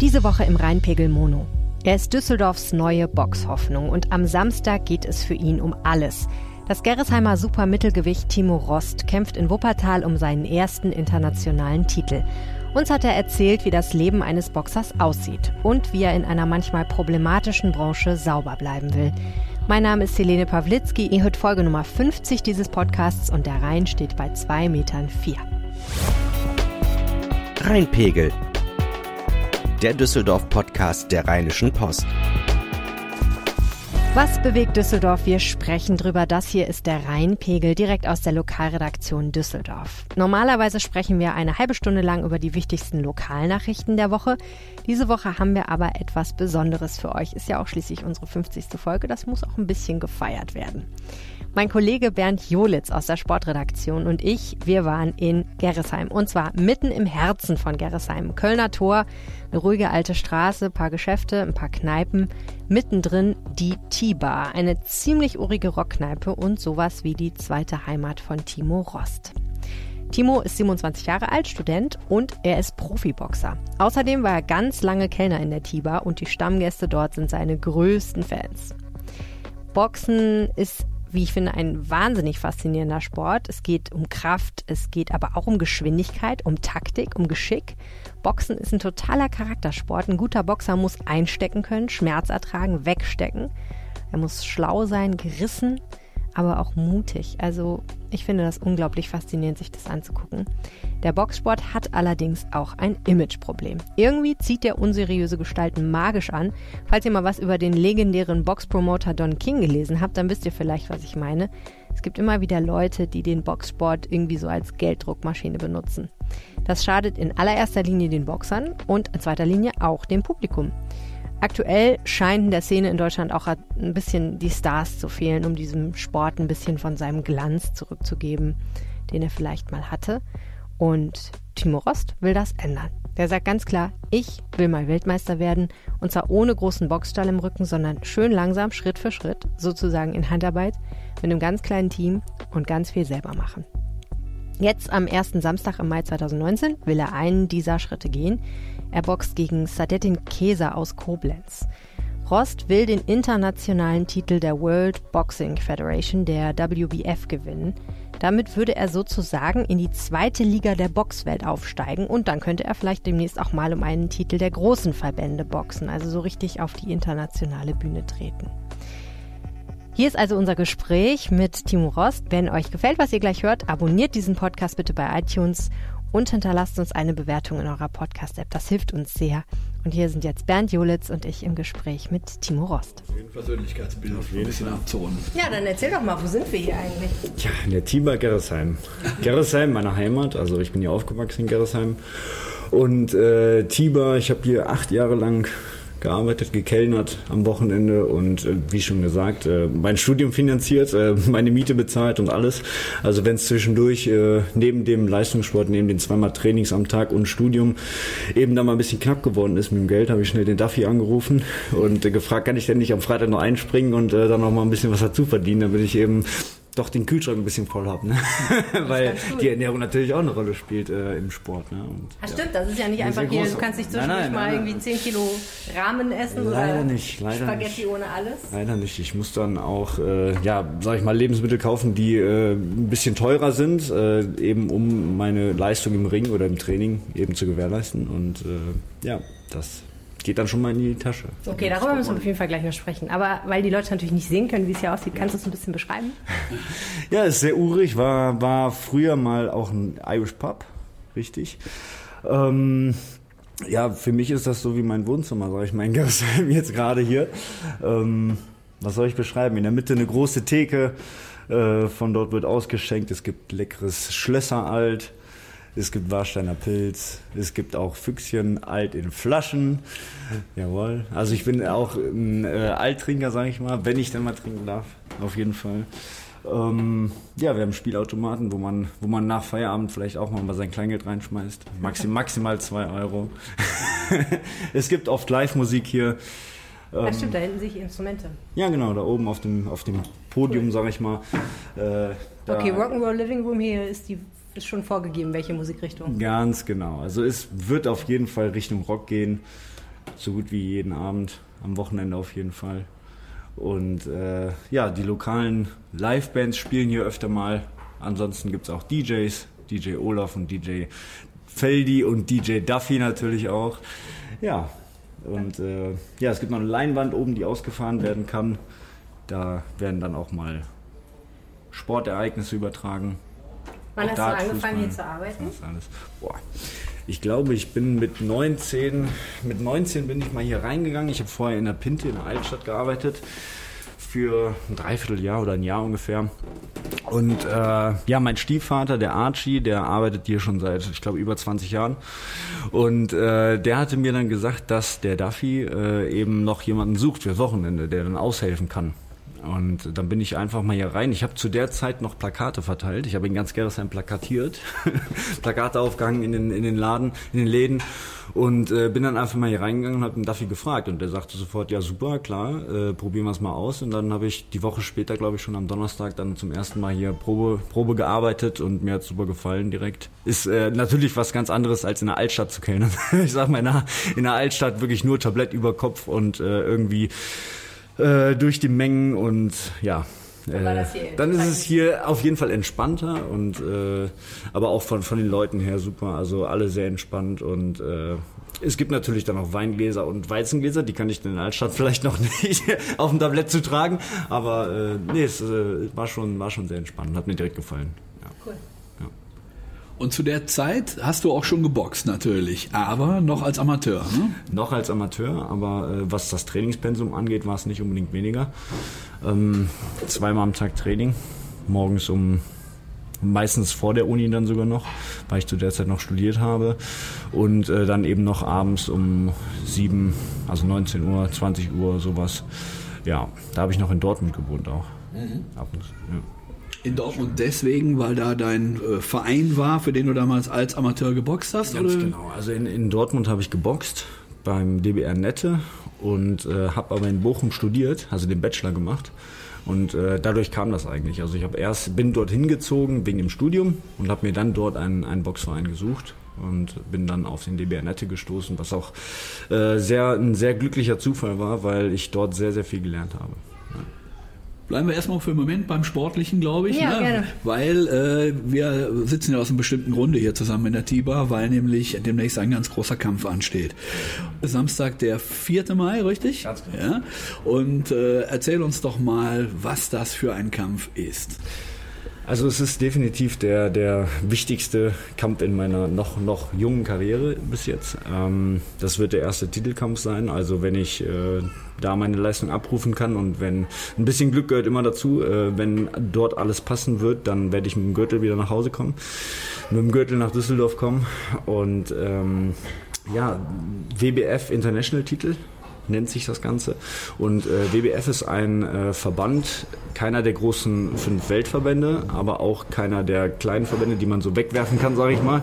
Diese Woche im Rheinpegel Mono. Er ist Düsseldorfs neue Boxhoffnung und am Samstag geht es für ihn um alles. Das Gerresheimer Supermittelgewicht Timo Rost kämpft in Wuppertal um seinen ersten internationalen Titel. Uns hat er erzählt, wie das Leben eines Boxers aussieht und wie er in einer manchmal problematischen Branche sauber bleiben will. Mein Name ist Helene Pawlitzki. Ihr hört Folge Nummer 50 dieses Podcasts und der Rhein steht bei 2,4 Metern. Rheinpegel. Der Düsseldorf-Podcast der Rheinischen Post. Was bewegt Düsseldorf? Wir sprechen drüber. Das hier ist der Rheinpegel direkt aus der Lokalredaktion Düsseldorf. Normalerweise sprechen wir eine halbe Stunde lang über die wichtigsten Lokalnachrichten der Woche. Diese Woche haben wir aber etwas Besonderes für euch. Ist ja auch schließlich unsere 50. Folge. Das muss auch ein bisschen gefeiert werden. Mein Kollege Bernd Jolitz aus der Sportredaktion und ich, wir waren in Gerresheim. Und zwar mitten im Herzen von Gerresheim. Kölner Tor, eine ruhige alte Straße, paar Geschäfte, ein paar Kneipen. Mittendrin die T-Bar, eine ziemlich urige Rockkneipe und sowas wie die zweite Heimat von Timo Rost. Timo ist 27 Jahre alt, Student und er ist Profiboxer. Außerdem war er ganz lange Kellner in der T-Bar und die Stammgäste dort sind seine größten Fans. Boxen ist wie ich finde, ein wahnsinnig faszinierender Sport. Es geht um Kraft, es geht aber auch um Geschwindigkeit, um Taktik, um Geschick. Boxen ist ein totaler Charaktersport. Ein guter Boxer muss einstecken können, Schmerz ertragen, wegstecken. Er muss schlau sein, gerissen, aber auch mutig. Also ich finde das unglaublich faszinierend, sich das anzugucken. Der Boxsport hat allerdings auch ein Imageproblem. Irgendwie zieht der unseriöse Gestalten magisch an. Falls ihr mal was über den legendären Boxpromoter Don King gelesen habt, dann wisst ihr vielleicht, was ich meine. Es gibt immer wieder Leute, die den Boxsport irgendwie so als Gelddruckmaschine benutzen. Das schadet in allererster Linie den Boxern und in zweiter Linie auch dem Publikum. Aktuell scheinen der Szene in Deutschland auch ein bisschen die Stars zu fehlen, um diesem Sport ein bisschen von seinem Glanz zurückzugeben, den er vielleicht mal hatte. Und Timo Rost will das ändern. Der sagt ganz klar, ich will mal Weltmeister werden und zwar ohne großen Boxstall im Rücken, sondern schön langsam, Schritt für Schritt, sozusagen in Handarbeit, mit einem ganz kleinen Team und ganz viel selber machen. Jetzt am ersten Samstag im Mai 2019 will er einen dieser Schritte gehen. Er boxt gegen Sadetin Keser aus Koblenz. Rost will den internationalen Titel der World Boxing Federation, der WBF, gewinnen. Damit würde er sozusagen in die zweite Liga der Boxwelt aufsteigen und dann könnte er vielleicht demnächst auch mal um einen Titel der großen Verbände boxen, also so richtig auf die internationale Bühne treten. Hier ist also unser Gespräch mit Timo Rost. Wenn euch gefällt, was ihr gleich hört, abonniert diesen Podcast bitte bei iTunes und hinterlasst uns eine Bewertung in eurer Podcast-App. Das hilft uns sehr. Und hier sind jetzt Bernd Jolitz und ich im Gespräch mit Timo Rost. Persönlichkeitsbild auf ein bisschen abzurunden. Ja, dann erzähl doch mal, wo sind wir hier eigentlich? Ja, in der Teambar Gerresheim. Gerresheim, meine Heimat. Also ich bin hier aufgewachsen in Gerresheim. Und äh, Tiber, ich habe hier acht Jahre lang gearbeitet, gekellnert am Wochenende und äh, wie schon gesagt, äh, mein Studium finanziert, äh, meine Miete bezahlt und alles. Also wenn es zwischendurch neben dem Leistungssport, neben den zweimal Trainings am Tag und Studium eben da mal ein bisschen knapp geworden ist mit dem Geld, habe ich schnell den Duffy angerufen und gefragt, kann ich denn nicht am Freitag noch einspringen und dann noch mal ein bisschen was dazu verdienen, damit ich eben doch den Kühlschrank ein bisschen voll habe, ne? weil die Ernährung natürlich auch eine Rolle spielt äh, im Sport. Ne? Und, Ach, stimmt, das ist ja nicht einfach hier, du kannst nicht zwischendurch nein, nein, mal nein, irgendwie 10 Kilo Rahmen essen leider oder nicht, leider Spaghetti nicht. ohne alles. Leider nicht. Ich muss dann auch, äh, ja, sag ich mal, Lebensmittel kaufen, die äh, ein bisschen teurer sind, äh, eben um meine Leistung im Ring oder im Training eben zu gewährleisten. Und äh, ja, das geht dann schon mal in die Tasche. Okay, darüber müssen wir auf jeden Fall gleich noch sprechen. Aber weil die Leute natürlich nicht sehen können, wie es hier aussieht, kannst du es ein bisschen beschreiben? ja, es ist sehr urig. War, war früher mal auch ein Irish Pub, richtig. Ähm, ja, für mich ist das so wie mein Wohnzimmer, sag ich mal, in Gersheim jetzt gerade hier. Ähm, was soll ich beschreiben? In der Mitte eine große Theke. Äh, von dort wird ausgeschenkt. Es gibt leckeres Schlösseralt. Es gibt Warsteiner Pilz. Es gibt auch Füchschen alt in Flaschen. Jawohl. Also ich bin auch ein äh, Alttrinker, sage ich mal, wenn ich denn mal trinken darf. Auf jeden Fall. Ähm, ja, wir haben Spielautomaten, wo man, wo man nach Feierabend vielleicht auch mal sein Kleingeld reinschmeißt. Maxim, maximal zwei Euro. es gibt oft Live-Musik hier. Ähm, stimmt, da hinten sehe ich Instrumente. Ja, genau, da oben auf dem, auf dem Podium, cool. sage ich mal. Äh, okay, Rock'n'Roll Living Room hier ist die ist schon vorgegeben, welche Musikrichtung. Ganz genau. Also es wird auf jeden Fall Richtung Rock gehen. so gut wie jeden Abend, am Wochenende auf jeden Fall. Und äh, ja, die lokalen Livebands spielen hier öfter mal. Ansonsten gibt es auch DJs, DJ Olaf und DJ Feldi und DJ Duffy natürlich auch. Ja, und äh, ja, es gibt noch eine Leinwand oben, die ausgefahren werden kann. Da werden dann auch mal Sportereignisse übertragen. Wann hast Dart, du angefangen hier zu arbeiten? Boah. Ich glaube, ich bin mit 19, mit 19 bin ich mal hier reingegangen. Ich habe vorher in der Pinte in der Altstadt gearbeitet für ein Dreivierteljahr oder ein Jahr ungefähr. Und äh, ja, mein Stiefvater, der Archie, der arbeitet hier schon seit, ich glaube, über 20 Jahren. Und äh, der hatte mir dann gesagt, dass der Duffy äh, eben noch jemanden sucht fürs Wochenende, der dann aushelfen kann. Und dann bin ich einfach mal hier rein. Ich habe zu der Zeit noch Plakate verteilt. Ich habe in ganz Gerresheim plakatiert. Plakate aufgehangen in den, in den Laden, in den Läden. Und äh, bin dann einfach mal hier reingegangen und habe den Duffy gefragt. Und der sagte sofort, ja super, klar, äh, probieren wir es mal aus. Und dann habe ich die Woche später, glaube ich, schon am Donnerstag dann zum ersten Mal hier Probe, Probe gearbeitet und mir hat super gefallen direkt. Ist äh, natürlich was ganz anderes als in der Altstadt zu kennen. ich sag mal, in der, in der Altstadt wirklich nur Tablett über Kopf und äh, irgendwie äh, durch die Mengen und ja. Äh, dann ist es hier auf jeden Fall entspannter und äh, aber auch von, von den Leuten her super. Also alle sehr entspannt und äh, es gibt natürlich dann auch Weingläser und Weizengläser, die kann ich in der Altstadt vielleicht noch nicht auf dem Tablett zu tragen. Aber äh, nee, es äh, war, schon, war schon sehr entspannt, hat mir direkt gefallen. Und zu der Zeit hast du auch schon geboxt natürlich, aber noch als Amateur. Ne? Noch als Amateur, aber äh, was das Trainingspensum angeht, war es nicht unbedingt weniger. Ähm, zweimal am Tag Training, morgens um meistens vor der Uni dann sogar noch, weil ich zu der Zeit noch studiert habe und äh, dann eben noch abends um sieben, also 19 Uhr, 20 Uhr sowas. Ja, da habe ich noch in Dortmund gewohnt auch. Mhm. Ab und, ja. In Dortmund deswegen, weil da dein äh, Verein war, für den du damals als Amateur geboxt hast? Ganz oder? genau. Also in, in Dortmund habe ich geboxt beim DBR Nette und äh, habe aber in Bochum studiert, also den Bachelor gemacht. Und äh, dadurch kam das eigentlich. Also ich habe erst bin dort hingezogen wegen dem Studium und habe mir dann dort einen, einen Boxverein gesucht und bin dann auf den DBR Nette gestoßen, was auch äh, sehr ein sehr glücklicher Zufall war, weil ich dort sehr sehr viel gelernt habe. Bleiben wir erstmal für einen Moment beim Sportlichen, glaube ich. Ja, ne? gerne. Weil äh, wir sitzen ja aus einem bestimmten Grunde hier zusammen in der TIBA, weil nämlich demnächst ein ganz großer Kampf ansteht. Samstag, der 4. Mai, richtig? Ganz genau. Ja? Und äh, erzähl uns doch mal, was das für ein Kampf ist. Also es ist definitiv der, der wichtigste Kampf in meiner noch, noch jungen Karriere bis jetzt. Ähm, das wird der erste Titelkampf sein. Also wenn ich äh, da meine Leistung abrufen kann und wenn ein bisschen Glück gehört immer dazu, äh, wenn dort alles passen wird, dann werde ich mit dem Gürtel wieder nach Hause kommen, mit dem Gürtel nach Düsseldorf kommen und ähm, ja, WBF International Titel nennt sich das Ganze. Und äh, WBF ist ein äh, Verband, keiner der großen fünf Weltverbände, aber auch keiner der kleinen Verbände, die man so wegwerfen kann, sage ich mal.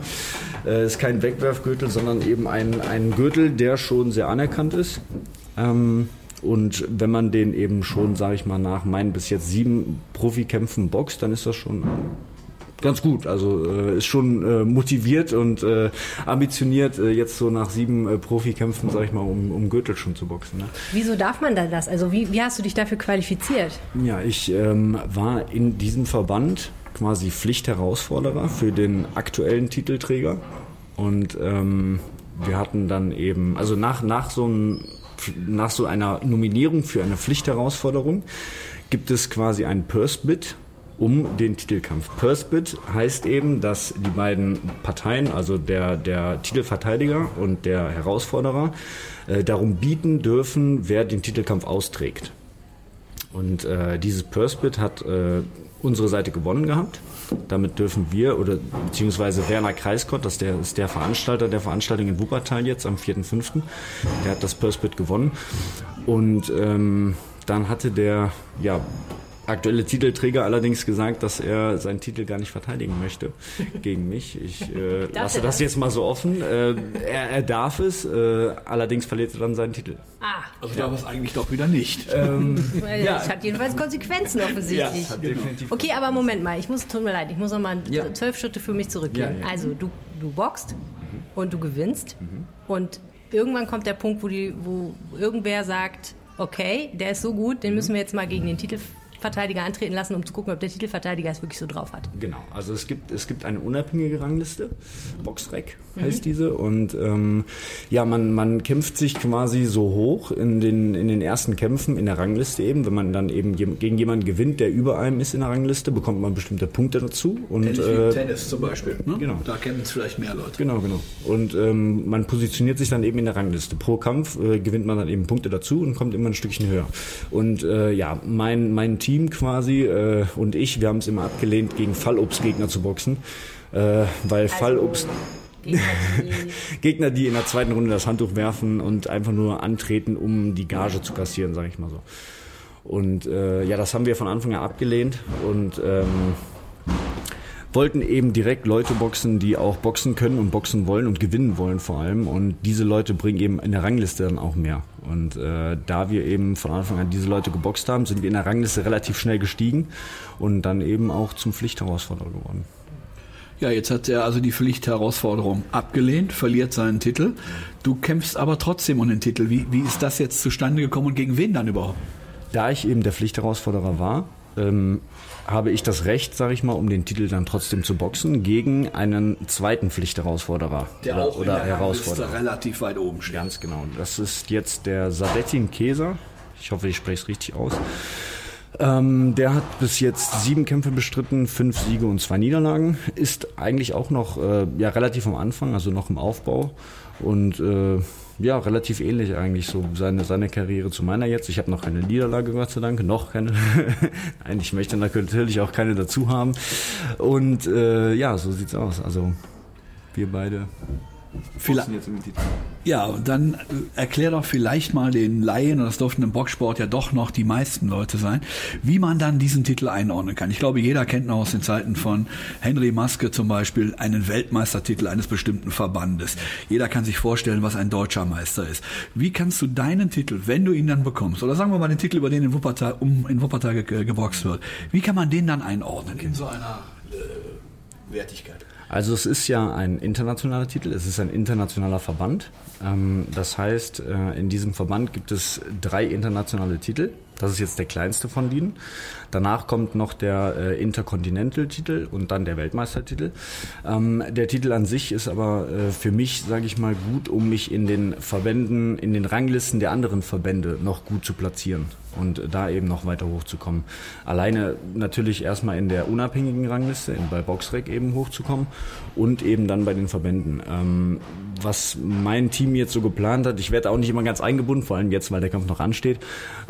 Äh, ist kein Wegwerfgürtel, sondern eben ein, ein Gürtel, der schon sehr anerkannt ist. Ähm, und wenn man den eben schon, sage ich mal, nach meinen bis jetzt sieben Profikämpfen boxt, dann ist das schon ganz gut. Also äh, ist schon äh, motiviert und äh, ambitioniert, äh, jetzt so nach sieben äh, Profikämpfen, sag ich mal, um, um Gürtel schon zu boxen. Ne? Wieso darf man dann das? Also wie, wie hast du dich dafür qualifiziert? Ja, ich ähm, war in diesem Verband quasi Pflichtherausforderer für den aktuellen Titelträger. Und ähm, wir hatten dann eben, also nach, nach, so einem, nach so einer Nominierung für eine Pflichtherausforderung gibt es quasi einen Purse-Bid um den Titelkampf. Purse-Bid heißt eben, dass die beiden Parteien, also der, der Titelverteidiger und der Herausforderer, äh, darum bieten dürfen, wer den Titelkampf austrägt. Und äh, dieses Purse-Bid hat äh, unsere Seite gewonnen gehabt. Damit dürfen wir, oder beziehungsweise Werner Kreiskott, das der, ist der Veranstalter der Veranstaltung in Wuppertal jetzt am 4.5., der hat das Purse-Bid gewonnen. Und ähm, dann hatte der ja, aktuelle Titelträger allerdings gesagt, dass er seinen Titel gar nicht verteidigen möchte gegen mich. Ich äh, lasse das jetzt mal so offen. Äh, er, er, darf es, äh, allerdings verliert er dann seinen Titel. Ah. Also ja. darf es eigentlich doch wieder nicht. Ähm, ja. Das hat jedenfalls Konsequenzen offensichtlich. Ja, definitiv okay, aber Moment mal, ich muss, tut mir leid, ich muss noch mal ja. zwölf Schritte für mich zurückgehen. Also du, du boxt mhm. und du gewinnst mhm. und irgendwann kommt der Punkt, wo, die, wo irgendwer sagt, okay, der ist so gut, den müssen wir jetzt mal gegen den Titel Verteidiger antreten lassen, um zu gucken, ob der Titelverteidiger es wirklich so drauf hat. Genau, also es gibt, es gibt eine unabhängige Rangliste, Boxrec heißt mhm. diese, und ähm, ja, man, man kämpft sich quasi so hoch in den, in den ersten Kämpfen in der Rangliste eben, wenn man dann eben gegen jemanden gewinnt, der über einem ist in der Rangliste, bekommt man bestimmte Punkte dazu. Und, Ähnlich äh, Tennis zum Beispiel, ne? genau. da kennen es vielleicht mehr Leute. Genau, genau. Und ähm, man positioniert sich dann eben in der Rangliste. Pro Kampf äh, gewinnt man dann eben Punkte dazu und kommt immer ein Stückchen höher. Und äh, ja, mein, mein Team Team quasi äh, und ich, wir haben es immer abgelehnt, gegen Fallobstgegner zu boxen, äh, weil also Fallobst... Gegner die, Gegner, die in der zweiten Runde das Handtuch werfen und einfach nur antreten, um die Gage zu kassieren, sage ich mal so. Und äh, ja, das haben wir von Anfang an abgelehnt und ähm, wollten eben direkt Leute boxen, die auch boxen können und boxen wollen und gewinnen wollen vor allem. Und diese Leute bringen eben in der Rangliste dann auch mehr. Und äh, da wir eben von Anfang an diese Leute geboxt haben, sind wir in der Rangliste relativ schnell gestiegen und dann eben auch zum Pflichtherausforderer geworden. Ja, jetzt hat er also die Pflichtherausforderung abgelehnt, verliert seinen Titel. Du kämpfst aber trotzdem um den Titel. Wie, wie ist das jetzt zustande gekommen und gegen wen dann überhaupt? Da ich eben der Pflichtherausforderer war, ähm, habe ich das Recht, sage ich mal, um den Titel dann trotzdem zu boxen, gegen einen zweiten Pflichtherausforderer. Der oder, auch oder in der Herausforderer. relativ weit oben steht. Ganz genau. Das ist jetzt der Sadettin Keser. Ich hoffe, ich spreche es richtig aus. Ähm, der hat bis jetzt sieben Kämpfe bestritten, fünf Siege und zwei Niederlagen. Ist eigentlich auch noch äh, ja, relativ am Anfang, also noch im Aufbau. Und äh, ja, relativ ähnlich eigentlich so seine, seine Karriere zu meiner jetzt. Ich habe noch keine Niederlage, Gott sei Dank, noch keine. Nein, ich möchte natürlich auch keine dazu haben. Und äh, ja, so sieht's aus. Also wir beide Vielleicht, ja, und dann äh, erklär doch vielleicht mal den Laien, und das durften im Boxsport ja doch noch die meisten Leute sein, wie man dann diesen Titel einordnen kann. Ich glaube, jeder kennt noch aus den Zeiten von Henry Maske zum Beispiel einen Weltmeistertitel eines bestimmten Verbandes. Jeder kann sich vorstellen, was ein deutscher Meister ist. Wie kannst du deinen Titel, wenn du ihn dann bekommst, oder sagen wir mal den Titel, über den in Wuppertal, um, in Wuppertal ge geboxt wird, wie kann man den dann einordnen? In so einer äh, Wertigkeit. Also es ist ja ein internationaler Titel, es ist ein internationaler Verband. Ähm, das heißt, äh, in diesem Verband gibt es drei internationale Titel. Das ist jetzt der kleinste von denen. Danach kommt noch der äh, Intercontinental-Titel und dann der Weltmeistertitel. Ähm, der Titel an sich ist aber äh, für mich, sage ich mal, gut, um mich in den Verbänden, in den Ranglisten der anderen Verbände noch gut zu platzieren und da eben noch weiter hochzukommen. Alleine natürlich erstmal in der unabhängigen Rangliste, bei Boxrec eben hochzukommen und eben dann bei den Verbänden. Ähm, was mein Team jetzt so geplant hat, ich werde auch nicht immer ganz eingebunden, vor allem jetzt, weil der Kampf noch ansteht.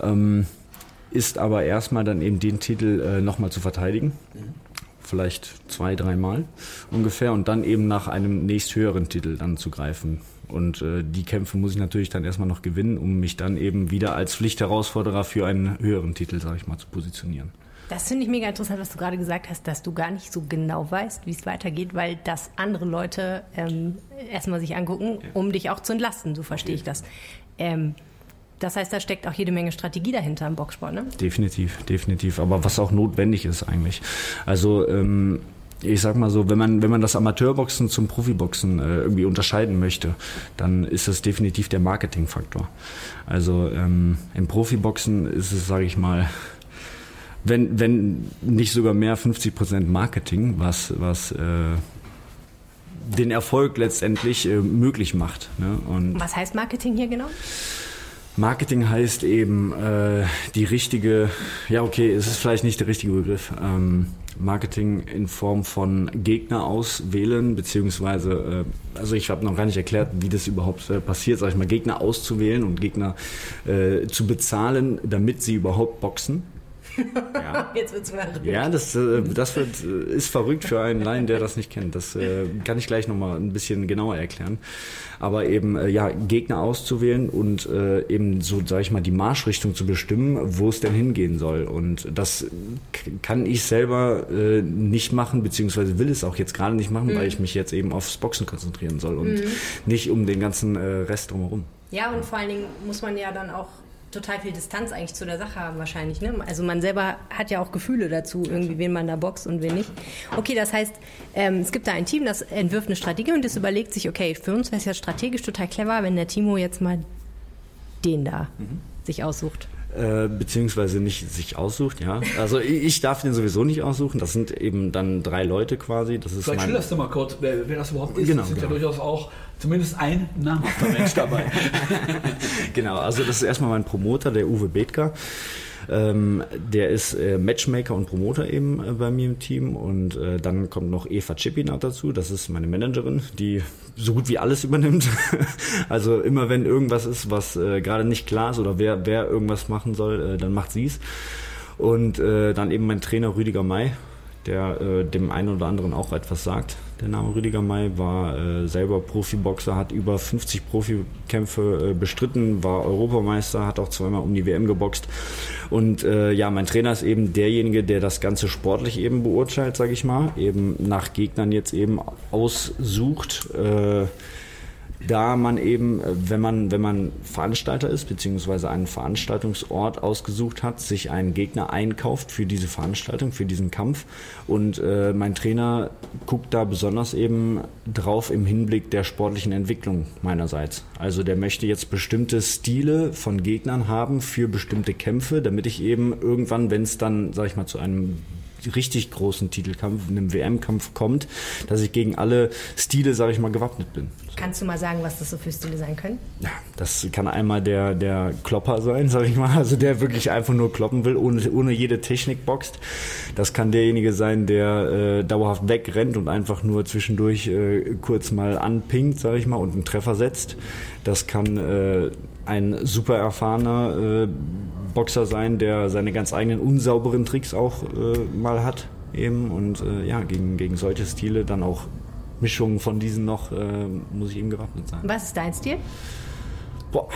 Ähm, ist aber erstmal dann eben den Titel äh, nochmal zu verteidigen. Vielleicht zwei, dreimal ungefähr und dann eben nach einem nächsthöheren Titel dann zu greifen. Und äh, die Kämpfe muss ich natürlich dann erstmal noch gewinnen, um mich dann eben wieder als Pflichtherausforderer für einen höheren Titel, sage ich mal, zu positionieren. Das finde ich mega interessant, was du gerade gesagt hast, dass du gar nicht so genau weißt, wie es weitergeht, weil das andere Leute ähm, erstmal sich angucken, ja. um dich auch zu entlasten. So verstehe okay. ich das. Ähm, das heißt, da steckt auch jede Menge Strategie dahinter im Boxsport, ne? Definitiv, definitiv. Aber was auch notwendig ist eigentlich. Also ähm, ich sag mal so, wenn man, wenn man das Amateurboxen zum Profiboxen äh, irgendwie unterscheiden möchte, dann ist das definitiv der Marketingfaktor. Also ähm, im Profiboxen ist es, sage ich mal, wenn, wenn nicht sogar mehr 50 Prozent Marketing, was, was äh, den Erfolg letztendlich äh, möglich macht. Ne? Und was heißt Marketing hier genau? Marketing heißt eben äh, die richtige, ja okay, es ist vielleicht nicht der richtige Begriff. Ähm, Marketing in Form von Gegner auswählen, beziehungsweise, äh, also ich habe noch gar nicht erklärt, wie das überhaupt äh, passiert, sag ich mal, Gegner auszuwählen und Gegner äh, zu bezahlen, damit sie überhaupt boxen. Ja. Jetzt wird's verrückt. Ja, das, äh, das wird, äh, ist verrückt für einen Laien, der das nicht kennt. Das äh, kann ich gleich nochmal ein bisschen genauer erklären. Aber eben, ja, Gegner auszuwählen und eben so, sag ich mal, die Marschrichtung zu bestimmen, wo es denn hingehen soll. Und das kann ich selber nicht machen, beziehungsweise will es auch jetzt gerade nicht machen, mhm. weil ich mich jetzt eben aufs Boxen konzentrieren soll und mhm. nicht um den ganzen Rest drumherum. Ja, und vor allen Dingen muss man ja dann auch total viel Distanz eigentlich zu der Sache haben wahrscheinlich. Ne? Also man selber hat ja auch Gefühle dazu, irgendwie wen man da boxt und wen nicht. Okay, das heißt, ähm, es gibt da ein Team, das entwirft eine Strategie und das überlegt sich, okay, für uns wäre es ja strategisch total clever, wenn der Timo jetzt mal den da mhm. sich aussucht. Äh, beziehungsweise nicht sich aussucht, ja. Also ich darf den sowieso nicht aussuchen. Das sind eben dann drei Leute quasi. Das ist Vielleicht schilderst du mal kurz, wer, wer, das überhaupt ist. Genau, das sind genau. ja durchaus auch zumindest ein namhafter Mensch dabei. genau, also das ist erstmal mein Promoter, der Uwe Bethker. Ähm, der ist äh, Matchmaker und Promoter eben äh, bei mir im Team. Und äh, dann kommt noch Eva Chipinat dazu. Das ist meine Managerin, die so gut wie alles übernimmt. also immer wenn irgendwas ist, was äh, gerade nicht klar ist oder wer, wer irgendwas machen soll, äh, dann macht sie es. Und äh, dann eben mein Trainer Rüdiger May, der äh, dem einen oder anderen auch etwas sagt. Der Name Rüdiger May war äh, selber Profiboxer, hat über 50 Profikämpfe äh, bestritten, war Europameister, hat auch zweimal um die WM geboxt. Und äh, ja, mein Trainer ist eben derjenige, der das Ganze sportlich eben beurteilt, sage ich mal, eben nach Gegnern jetzt eben aussucht. Äh, da man eben, äh, wenn man, wenn man Veranstalter ist, beziehungsweise einen Veranstaltungsort ausgesucht hat, sich einen Gegner einkauft für diese Veranstaltung, für diesen Kampf. Und äh, mein Trainer guckt da besonders eben drauf im Hinblick der sportlichen Entwicklung meinerseits. Also der möchte jetzt bestimmte Stile von Gegnern haben für bestimmte Kämpfe, damit ich eben irgendwann, wenn es dann, sag ich mal, zu einem richtig großen Titelkampf, einem WM-Kampf kommt, dass ich gegen alle Stile, sage ich mal, gewappnet bin. Kannst du mal sagen, was das so für Stile sein können? Ja, das kann einmal der, der Klopper sein, sage ich mal, also der wirklich einfach nur kloppen will, ohne, ohne jede Technik boxt. Das kann derjenige sein, der äh, dauerhaft wegrennt und einfach nur zwischendurch äh, kurz mal anpinkt, sage ich mal, und einen Treffer setzt. Das kann äh, ein super erfahrener äh, Boxer sein, der seine ganz eigenen unsauberen Tricks auch äh, mal hat eben und äh, ja, gegen, gegen solche Stile dann auch Mischungen von diesen noch äh, muss ich eben gewappnet sein. Was ist dein Stil? Boah,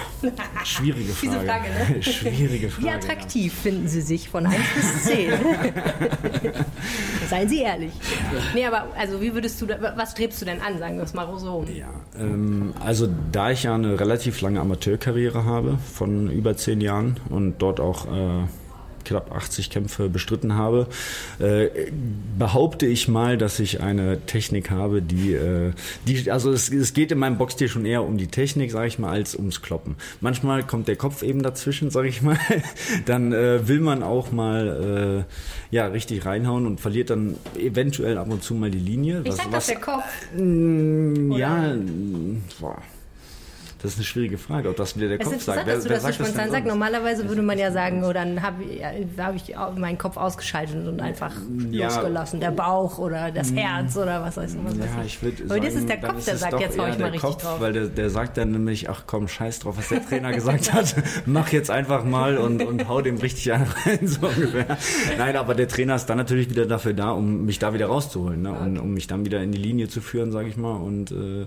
schwierige Frage. Frage ne? Schwierige Frage. Wie attraktiv ja. finden Sie sich von 1 bis 10? Seien Sie ehrlich. Nee, aber also wie würdest du, was strebst du denn an, sagen wir es mal so? Ja, ähm, also da ich ja eine relativ lange Amateurkarriere habe, von über 10 Jahren und dort auch äh, knapp 80 Kämpfe bestritten habe, äh, behaupte ich mal, dass ich eine Technik habe, die, äh, die also es, es geht in meinem Boxstil schon eher um die Technik, sage ich mal, als ums Kloppen. Manchmal kommt der Kopf eben dazwischen, sage ich mal. Dann äh, will man auch mal äh, ja richtig reinhauen und verliert dann eventuell ab und zu mal die Linie. Ich was, sag was, der Kopf. Mh, ja, boah. Das ist eine schwierige Frage, ob das wieder der es Kopf sagt. Wer, dass du das so spontan sagst. Normalerweise würde man ja sagen, oh, dann habe ich, hab ich meinen Kopf ausgeschaltet und einfach ja, losgelassen. Der Bauch oder das mm. Herz oder was weiß ich. Ja, ich würde Aber das ist der Kopf, der sagt, jetzt hau ich mal richtig Kopf, drauf. Weil der, der sagt dann nämlich, ach komm, scheiß drauf, was der Trainer gesagt hat. Mach jetzt einfach mal und, und hau dem richtig einen rein, so ungefähr. Nein, aber der Trainer ist dann natürlich wieder dafür da, um mich da wieder rauszuholen ne? und um mich dann wieder in die Linie zu führen, sage ich mal. Und äh,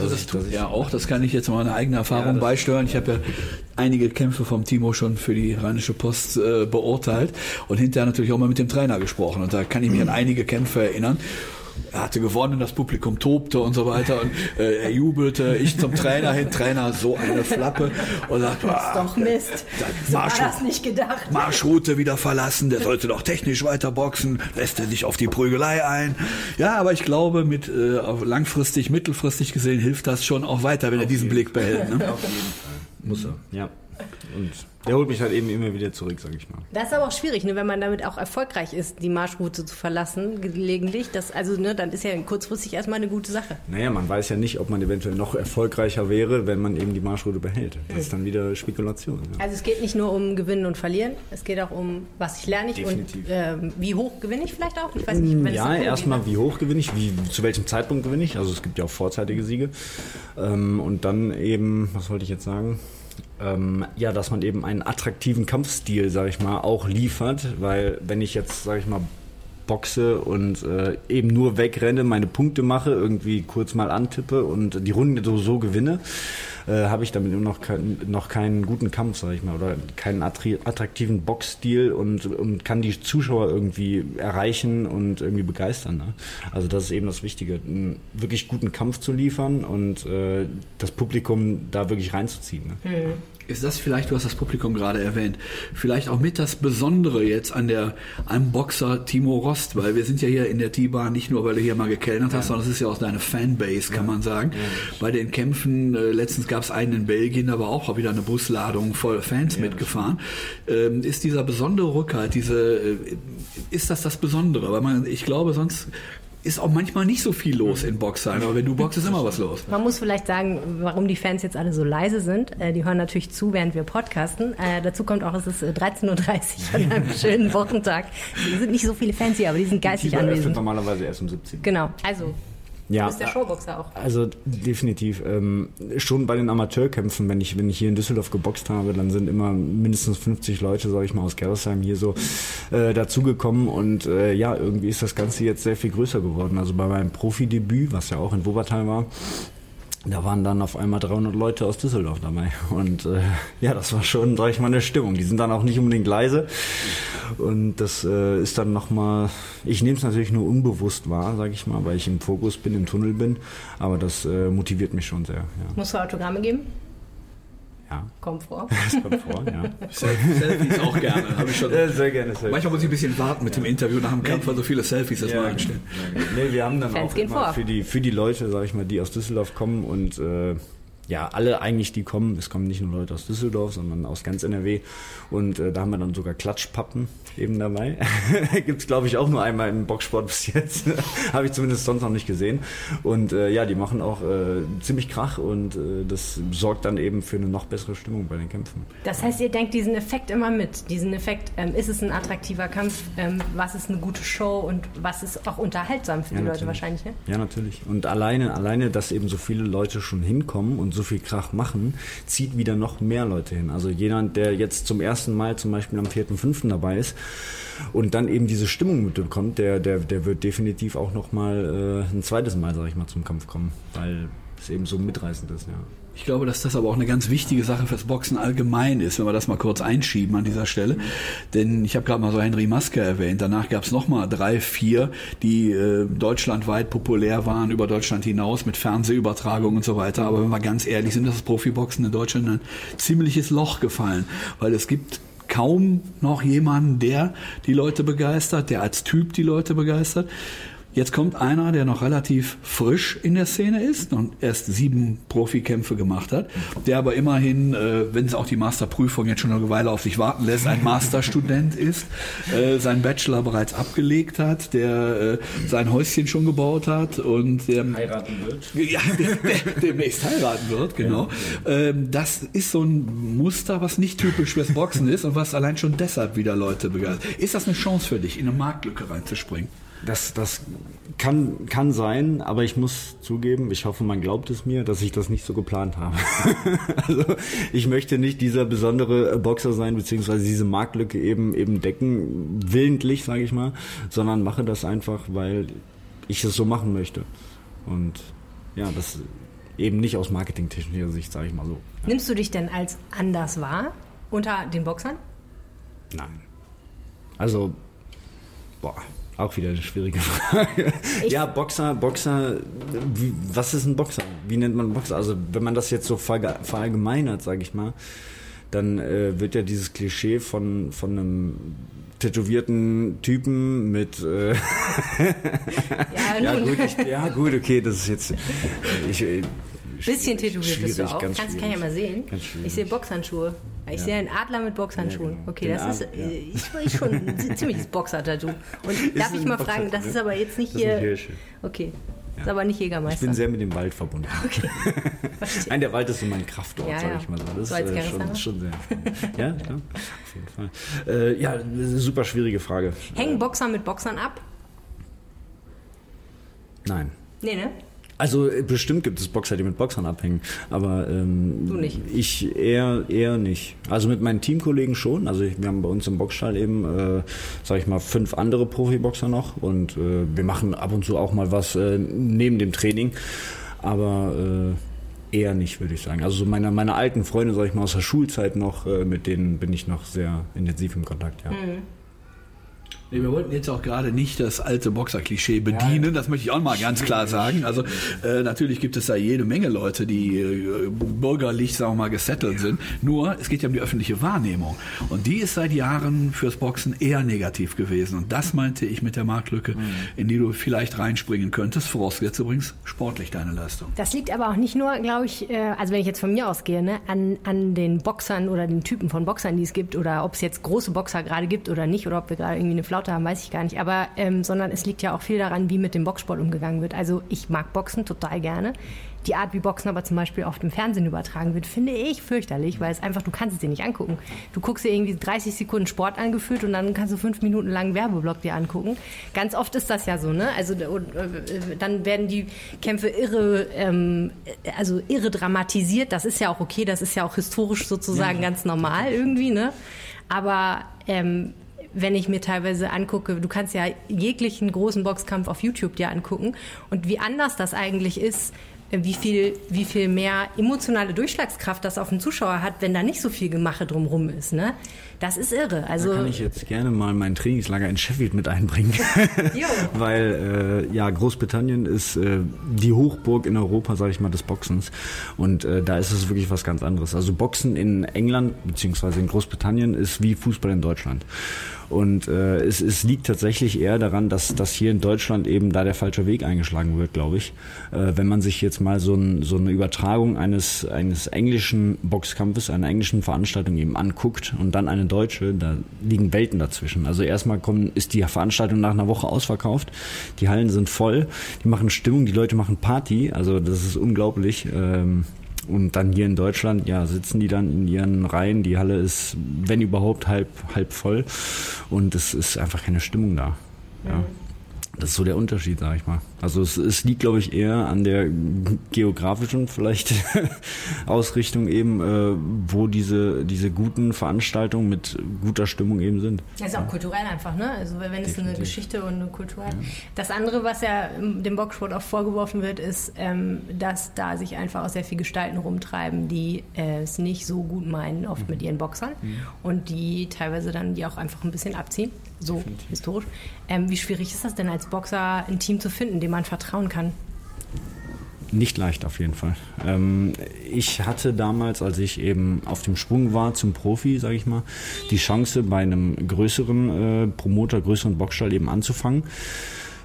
also das tut er auch, das kann ich jetzt mal eine eigene Erfahrung ja, beisteuern. Ich habe ja einige Kämpfe vom Timo schon für die Rheinische Post äh, beurteilt und hinterher natürlich auch mal mit dem Trainer gesprochen. Und da kann ich mich an einige Kämpfe erinnern er hatte gewonnen, das Publikum tobte und so weiter und äh, er jubelte, ich zum Trainer hin, Trainer so eine Flappe und sagte, das ist doch Mist, so Marsch, war das nicht gedacht. Marschroute wieder verlassen, der sollte doch technisch weiter boxen, lässt er sich auf die Prügelei ein. Ja, aber ich glaube, mit äh, langfristig, mittelfristig gesehen hilft das schon auch weiter, wenn auf er diesen Blick behält. Ne? Auf jeden Fall. Muss er. Ja. Und der holt mich halt eben immer wieder zurück, sag ich mal. Das ist aber auch schwierig, ne, wenn man damit auch erfolgreich ist, die Marschroute zu verlassen, gelegentlich. Das, also, ne, dann ist ja kurzfristig erstmal eine gute Sache. Naja, man weiß ja nicht, ob man eventuell noch erfolgreicher wäre, wenn man eben die Marschroute behält. Das ist dann wieder Spekulation. Ja. Also es geht nicht nur um Gewinnen und Verlieren, es geht auch um, was ich lerne ich Definitiv. und äh, wie hoch gewinne ich vielleicht auch. Ich weiß nicht, wenn ja, erstmal wie hoch gewinne ich, wie, zu welchem Zeitpunkt gewinne ich. Also es gibt ja auch vorzeitige Siege. Ähm, und dann eben, was wollte ich jetzt sagen? Ähm, ja, dass man eben einen attraktiven Kampfstil, sag ich mal, auch liefert, weil wenn ich jetzt, sag ich mal, boxe und äh, eben nur wegrenne, meine Punkte mache, irgendwie kurz mal antippe und die Runde so, so gewinne, äh, habe ich damit immer noch, kein, noch keinen guten Kampf, sag ich mal, oder keinen attraktiven Boxstil und, und kann die Zuschauer irgendwie erreichen und irgendwie begeistern. Ne? Also das ist eben das Wichtige, einen wirklich guten Kampf zu liefern und äh, das Publikum da wirklich reinzuziehen. Ne? Mhm ist das vielleicht, du hast das Publikum gerade erwähnt, vielleicht auch mit das Besondere jetzt an der, einem Boxer Timo Rost, weil wir sind ja hier in der T-Bar nicht nur, weil du hier mal gekellnert hast, ja. sondern es ist ja auch deine Fanbase, kann ja. man sagen. Ja. Bei den Kämpfen, äh, letztens gab es einen in Belgien, da war auch wieder eine Busladung voll Fans mitgefahren. Ähm, ist dieser besondere Rückhalt, diese, äh, ist das das Besondere? Weil man, ich glaube, sonst ist auch manchmal nicht so viel los in Boxheim, aber wenn du boxst, ist immer was los. Man muss vielleicht sagen, warum die Fans jetzt alle so leise sind. Äh, die hören natürlich zu, während wir podcasten. Äh, dazu kommt auch, es ist 13.30 Uhr an einem schönen Wochentag. Es sind nicht so viele Fans hier, aber die sind geistig die anwesend. normalerweise erst um 17 Genau, also ja, du bist der Showboxer auch. Also definitiv. Ähm, schon bei den Amateurkämpfen, wenn ich, wenn ich hier in Düsseldorf geboxt habe, dann sind immer mindestens 50 Leute, sage ich mal, aus Gerresheim hier so äh, dazugekommen. Und äh, ja, irgendwie ist das Ganze jetzt sehr viel größer geworden. Also bei meinem Profidebüt, was ja auch in Wuppertal war, da waren dann auf einmal 300 Leute aus Düsseldorf dabei. Und äh, ja, das war schon, sag ich mal, eine Stimmung. Die sind dann auch nicht unbedingt leise. Und das äh, ist dann nochmal, ich nehme es natürlich nur unbewusst wahr, sag ich mal, weil ich im Fokus bin, im Tunnel bin. Aber das äh, motiviert mich schon sehr. Ja. Musst du Autogramme geben? Ja. Kommt vor. Das kommt vor, ja. Selfies auch gerne. Habe ich schon. Ja, sehr gerne Selfies. Manchmal muss ich ein bisschen warten mit dem Interview nach dem Kampf, weil so viele Selfies das ja, mal einstellen. Nee, wir haben dann Fans auch immer für die, für die Leute, sag ich mal, die aus Düsseldorf kommen und äh, ja, alle eigentlich, die kommen, es kommen nicht nur Leute aus Düsseldorf, sondern aus ganz NRW. Und äh, da haben wir dann sogar Klatschpappen eben dabei. Gibt's glaube ich, auch nur einmal im Boxsport bis jetzt. Habe ich zumindest sonst noch nicht gesehen. Und äh, ja, die machen auch äh, ziemlich Krach und äh, das sorgt dann eben für eine noch bessere Stimmung bei den Kämpfen. Das heißt, ihr denkt diesen Effekt immer mit. Diesen Effekt, ähm, ist es ein attraktiver Kampf? Ähm, was ist eine gute Show? Und was ist auch unterhaltsam für ja, die Leute wahrscheinlich? Ne? Ja, natürlich. Und alleine, alleine, dass eben so viele Leute schon hinkommen und so viel Krach machen, zieht wieder noch mehr Leute hin. Also jemand, der jetzt zum ersten Mal zum Beispiel am 4.5. dabei ist und dann eben diese Stimmung mitbekommt, der, der, der wird definitiv auch noch mal äh, ein zweites Mal, sage ich mal, zum Kampf kommen, weil es eben so mitreißend ist, ja. Ich glaube, dass das aber auch eine ganz wichtige Sache fürs Boxen allgemein ist, wenn wir das mal kurz einschieben an dieser Stelle. Denn ich habe gerade mal so Henry Maske erwähnt. Danach gab es nochmal drei, vier, die äh, deutschlandweit populär waren, über Deutschland hinaus mit Fernsehübertragungen und so weiter. Aber wenn wir ganz ehrlich sind, ist das Profiboxen in Deutschland ein ziemliches Loch gefallen, weil es gibt kaum noch jemanden, der die Leute begeistert, der als Typ die Leute begeistert. Jetzt kommt einer, der noch relativ frisch in der Szene ist und erst sieben Profikämpfe gemacht hat, der aber immerhin, äh, wenn es auch die Masterprüfung jetzt schon eine Weile auf sich warten lässt, ein Masterstudent ist, äh, seinen Bachelor bereits abgelegt hat, der äh, sein Häuschen schon gebaut hat und der heiraten wird. Ja, der, der demnächst heiraten wird, genau. Ja. Ähm, das ist so ein Muster, was nicht typisch fürs Boxen ist und was allein schon deshalb wieder Leute begeistert. Ist das eine Chance für dich, in eine Marktlücke reinzuspringen? Das, das kann, kann sein, aber ich muss zugeben, ich hoffe, man glaubt es mir, dass ich das nicht so geplant habe. also ich möchte nicht dieser besondere Boxer sein, beziehungsweise diese Marktlücke eben eben decken, willentlich, sage ich mal, sondern mache das einfach, weil ich es so machen möchte. Und ja, das eben nicht aus marketingtechnischer Sicht, sage ich mal so. Nimmst du dich denn als anders wahr unter den Boxern? Nein. Also, boah, auch wieder eine schwierige Frage. Ich ja, Boxer, Boxer, wie, was ist ein Boxer? Wie nennt man Boxer? Also wenn man das jetzt so verallgemeinert, sage ich mal, dann äh, wird ja dieses Klischee von, von einem tätowierten Typen mit äh ja, ja, gut, ich, ja gut, okay, das ist jetzt ich, äh, bisschen tätowiert bist du auch. Kannst, kann ich ja mal sehen. Ich sehe Boxhandschuhe. Ich ja. sehe einen Adler mit Boxhandschuhen. Ja, genau. Okay, Den das ist, ja. Äh, ich, ich schon ein ziemliches Boxer-Tattoo. Und darf ich mal fragen, das ist aber jetzt nicht hier. Hirsche. Okay. Ja. Ist aber nicht Jägermeister. Ich bin sehr mit dem Wald verbunden. Okay. Nein, der Wald ist so mein Kraftort, ja, sag ich mal so. Das so ist äh, schon, schon, sehr. ja, klar, auf jeden Fall. Äh, ja, super schwierige Frage. Hängen Boxer mit Boxern ab? Nein. Nee, ne? Also äh, bestimmt gibt es Boxer, die mit Boxern abhängen, aber ähm, du nicht. ich eher eher nicht. Also mit meinen Teamkollegen schon. Also wir haben bei uns im Boxstall eben, äh, sag ich mal, fünf andere Profiboxer noch und äh, wir machen ab und zu auch mal was äh, neben dem Training. Aber äh, eher nicht, würde ich sagen. Also so meine, meine alten Freunde, sag ich mal, aus der Schulzeit noch, äh, mit denen bin ich noch sehr intensiv im Kontakt, ja. Mhm. Nee, wir wollten jetzt auch gerade nicht das alte Boxer-Klischee bedienen, ja. das möchte ich auch mal ganz klar sagen. Also äh, natürlich gibt es da jede Menge Leute, die äh, bürgerlich, sagen wir mal, gesettelt sind. Nur, es geht ja um die öffentliche Wahrnehmung. Und die ist seit Jahren fürs Boxen eher negativ gewesen. Und das meinte ich mit der Marktlücke, mhm. in die du vielleicht reinspringen könntest. Vorausgesetzt übrigens sportlich deine Leistung. Das liegt aber auch nicht nur, glaube ich, äh, also wenn ich jetzt von mir ausgehe, ne, an, an den Boxern oder den Typen von Boxern, die es gibt, oder ob es jetzt große Boxer gerade gibt oder nicht, oder ob wir gerade irgendwie eine Flaute haben, weiß ich gar nicht. Aber ähm, sondern es liegt ja auch viel daran, wie mit dem Boxsport umgegangen wird. Also ich mag Boxen total gerne. Die Art, wie Boxen aber zum Beispiel auf dem Fernsehen übertragen wird, finde ich fürchterlich, weil es einfach, du kannst es dir nicht angucken. Du guckst dir irgendwie 30 Sekunden Sport angeführt und dann kannst du fünf Minuten lang Werbeblock dir angucken. Ganz oft ist das ja so, ne? Also äh, dann werden die Kämpfe irre, ähm, also irre dramatisiert. Das ist ja auch okay, das ist ja auch historisch sozusagen ja. ganz normal irgendwie, ne? Aber ähm, wenn ich mir teilweise angucke, du kannst ja jeglichen großen Boxkampf auf YouTube dir angucken und wie anders das eigentlich ist, wie viel, wie viel mehr emotionale Durchschlagskraft das auf den Zuschauer hat, wenn da nicht so viel Gemache drumrum ist. Ne? Das ist irre. Also da kann ich jetzt gerne mal mein Trainingslager in Sheffield mit einbringen. Weil äh, ja, Großbritannien ist äh, die Hochburg in Europa, sage ich mal, des Boxens. Und äh, da ist es wirklich was ganz anderes. Also Boxen in England bzw. in Großbritannien ist wie Fußball in Deutschland. Und äh, es, es liegt tatsächlich eher daran, dass, dass hier in Deutschland eben da der falsche Weg eingeschlagen wird, glaube ich. Äh, wenn man sich jetzt mal so, ein, so eine Übertragung eines, eines englischen Boxkampfes, einer englischen Veranstaltung eben anguckt und dann eine deutsche, da liegen Welten dazwischen. Also erstmal kommen, ist die Veranstaltung nach einer Woche ausverkauft, die Hallen sind voll, die machen Stimmung, die Leute machen Party, also das ist unglaublich. Ähm, und dann hier in Deutschland, ja, sitzen die dann in ihren Reihen. Die Halle ist, wenn überhaupt, halb, halb voll. Und es ist einfach keine Stimmung da. Ja. Mhm. Das ist so der Unterschied, sag ich mal. Also es, es liegt, glaube ich, eher an der geografischen vielleicht Ausrichtung eben, äh, wo diese, diese guten Veranstaltungen mit guter Stimmung eben sind. Das ist auch kulturell einfach, ne? Also wenn es eine Geschichte und eine Kultur hat. Ja. Das andere, was ja dem Boxsport auch vorgeworfen wird, ist, ähm, dass da sich einfach auch sehr viele Gestalten rumtreiben, die äh, es nicht so gut meinen, oft mhm. mit ihren Boxern mhm. und die teilweise dann die auch einfach ein bisschen abziehen, so Definitiv. historisch. Ähm, wie schwierig ist das denn als Boxer, ein Team zu finden, dem man vertrauen kann? Nicht leicht auf jeden Fall. Ähm, ich hatte damals, als ich eben auf dem Sprung war zum Profi, sage ich mal, die Chance bei einem größeren äh, Promoter, größeren Boxstall eben anzufangen.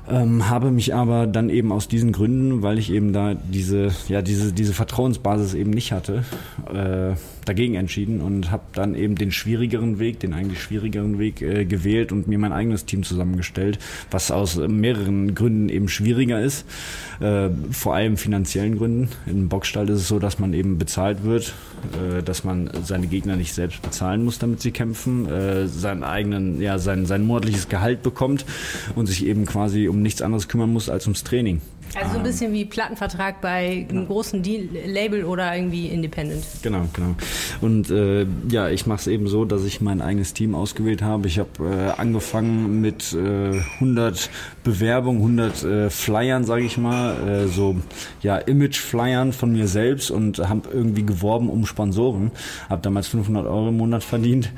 Ähm, habe mich aber dann eben aus diesen Gründen, weil ich eben da diese, ja, diese, diese Vertrauensbasis eben nicht hatte, äh, dagegen entschieden und habe dann eben den schwierigeren Weg, den eigentlich schwierigeren Weg äh, gewählt und mir mein eigenes Team zusammengestellt, was aus mehreren Gründen eben schwieriger ist, äh, vor allem finanziellen Gründen. Im Boxstall ist es so, dass man eben bezahlt wird, äh, dass man seine Gegner nicht selbst bezahlen muss, damit sie kämpfen, äh, seinen eigenen, ja, sein, sein monatliches Gehalt bekommt und sich eben quasi um nichts anderes kümmern muss als ums Training. Also so ein bisschen wie Plattenvertrag bei einem großen Deal, Label oder irgendwie Independent. Genau, genau. Und äh, ja, ich mache es eben so, dass ich mein eigenes Team ausgewählt habe. Ich habe äh, angefangen mit äh, 100 Bewerbungen, 100 äh, Flyern, sage ich mal, äh, so ja Image-Flyern von mir selbst und habe irgendwie geworben um Sponsoren. Habe damals 500 Euro im Monat verdient.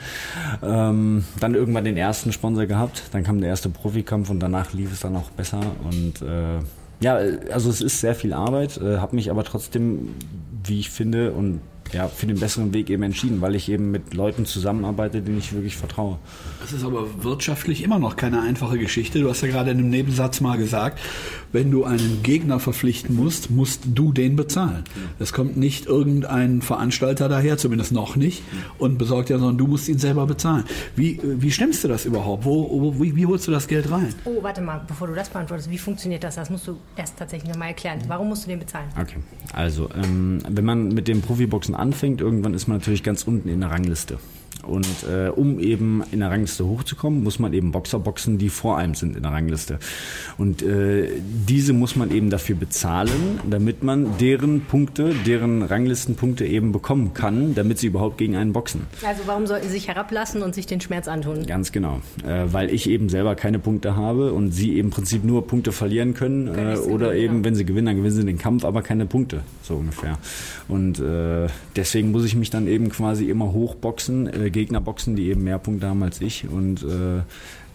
Ähm, dann irgendwann den ersten Sponsor gehabt. Dann kam der erste Profikampf und danach lief es dann auch besser und äh, ja, also es ist sehr viel Arbeit, äh, habe mich aber trotzdem, wie ich finde, und ja, für den besseren Weg eben entschieden, weil ich eben mit Leuten zusammenarbeite, denen ich wirklich vertraue. Das ist aber wirtschaftlich immer noch keine einfache Geschichte. Du hast ja gerade in einem Nebensatz mal gesagt, wenn du einen Gegner verpflichten musst, musst du den bezahlen. Es kommt nicht irgendein Veranstalter daher, zumindest noch nicht, und besorgt ja, sondern du musst ihn selber bezahlen. Wie, wie stemmst du das überhaupt? Wo, wo wie, wie holst du das Geld rein? Oh, warte mal, bevor du das beantwortest, wie funktioniert das? Das musst du erst tatsächlich nochmal erklären. Warum musst du den bezahlen? Okay, also ähm, wenn man mit dem Profiboxen anfängt, irgendwann ist man natürlich ganz unten in der Rangliste. Und äh, um eben in der Rangliste hochzukommen, muss man eben Boxer boxen, die vor einem sind in der Rangliste. Und äh, diese muss man eben dafür bezahlen, damit man deren Punkte, deren Ranglistenpunkte eben bekommen kann, damit sie überhaupt gegen einen boxen. Also warum sollten sie sich herablassen und sich den Schmerz antun? Ganz genau, äh, weil ich eben selber keine Punkte habe und sie im Prinzip nur Punkte verlieren können äh, oder gewinnen, eben, ja. wenn sie gewinnen, dann gewinnen sie den Kampf, aber keine Punkte, so ungefähr. Und äh, deswegen muss ich mich dann eben quasi immer hochboxen, äh, Gegner boxen, die eben mehr Punkte haben als ich und äh,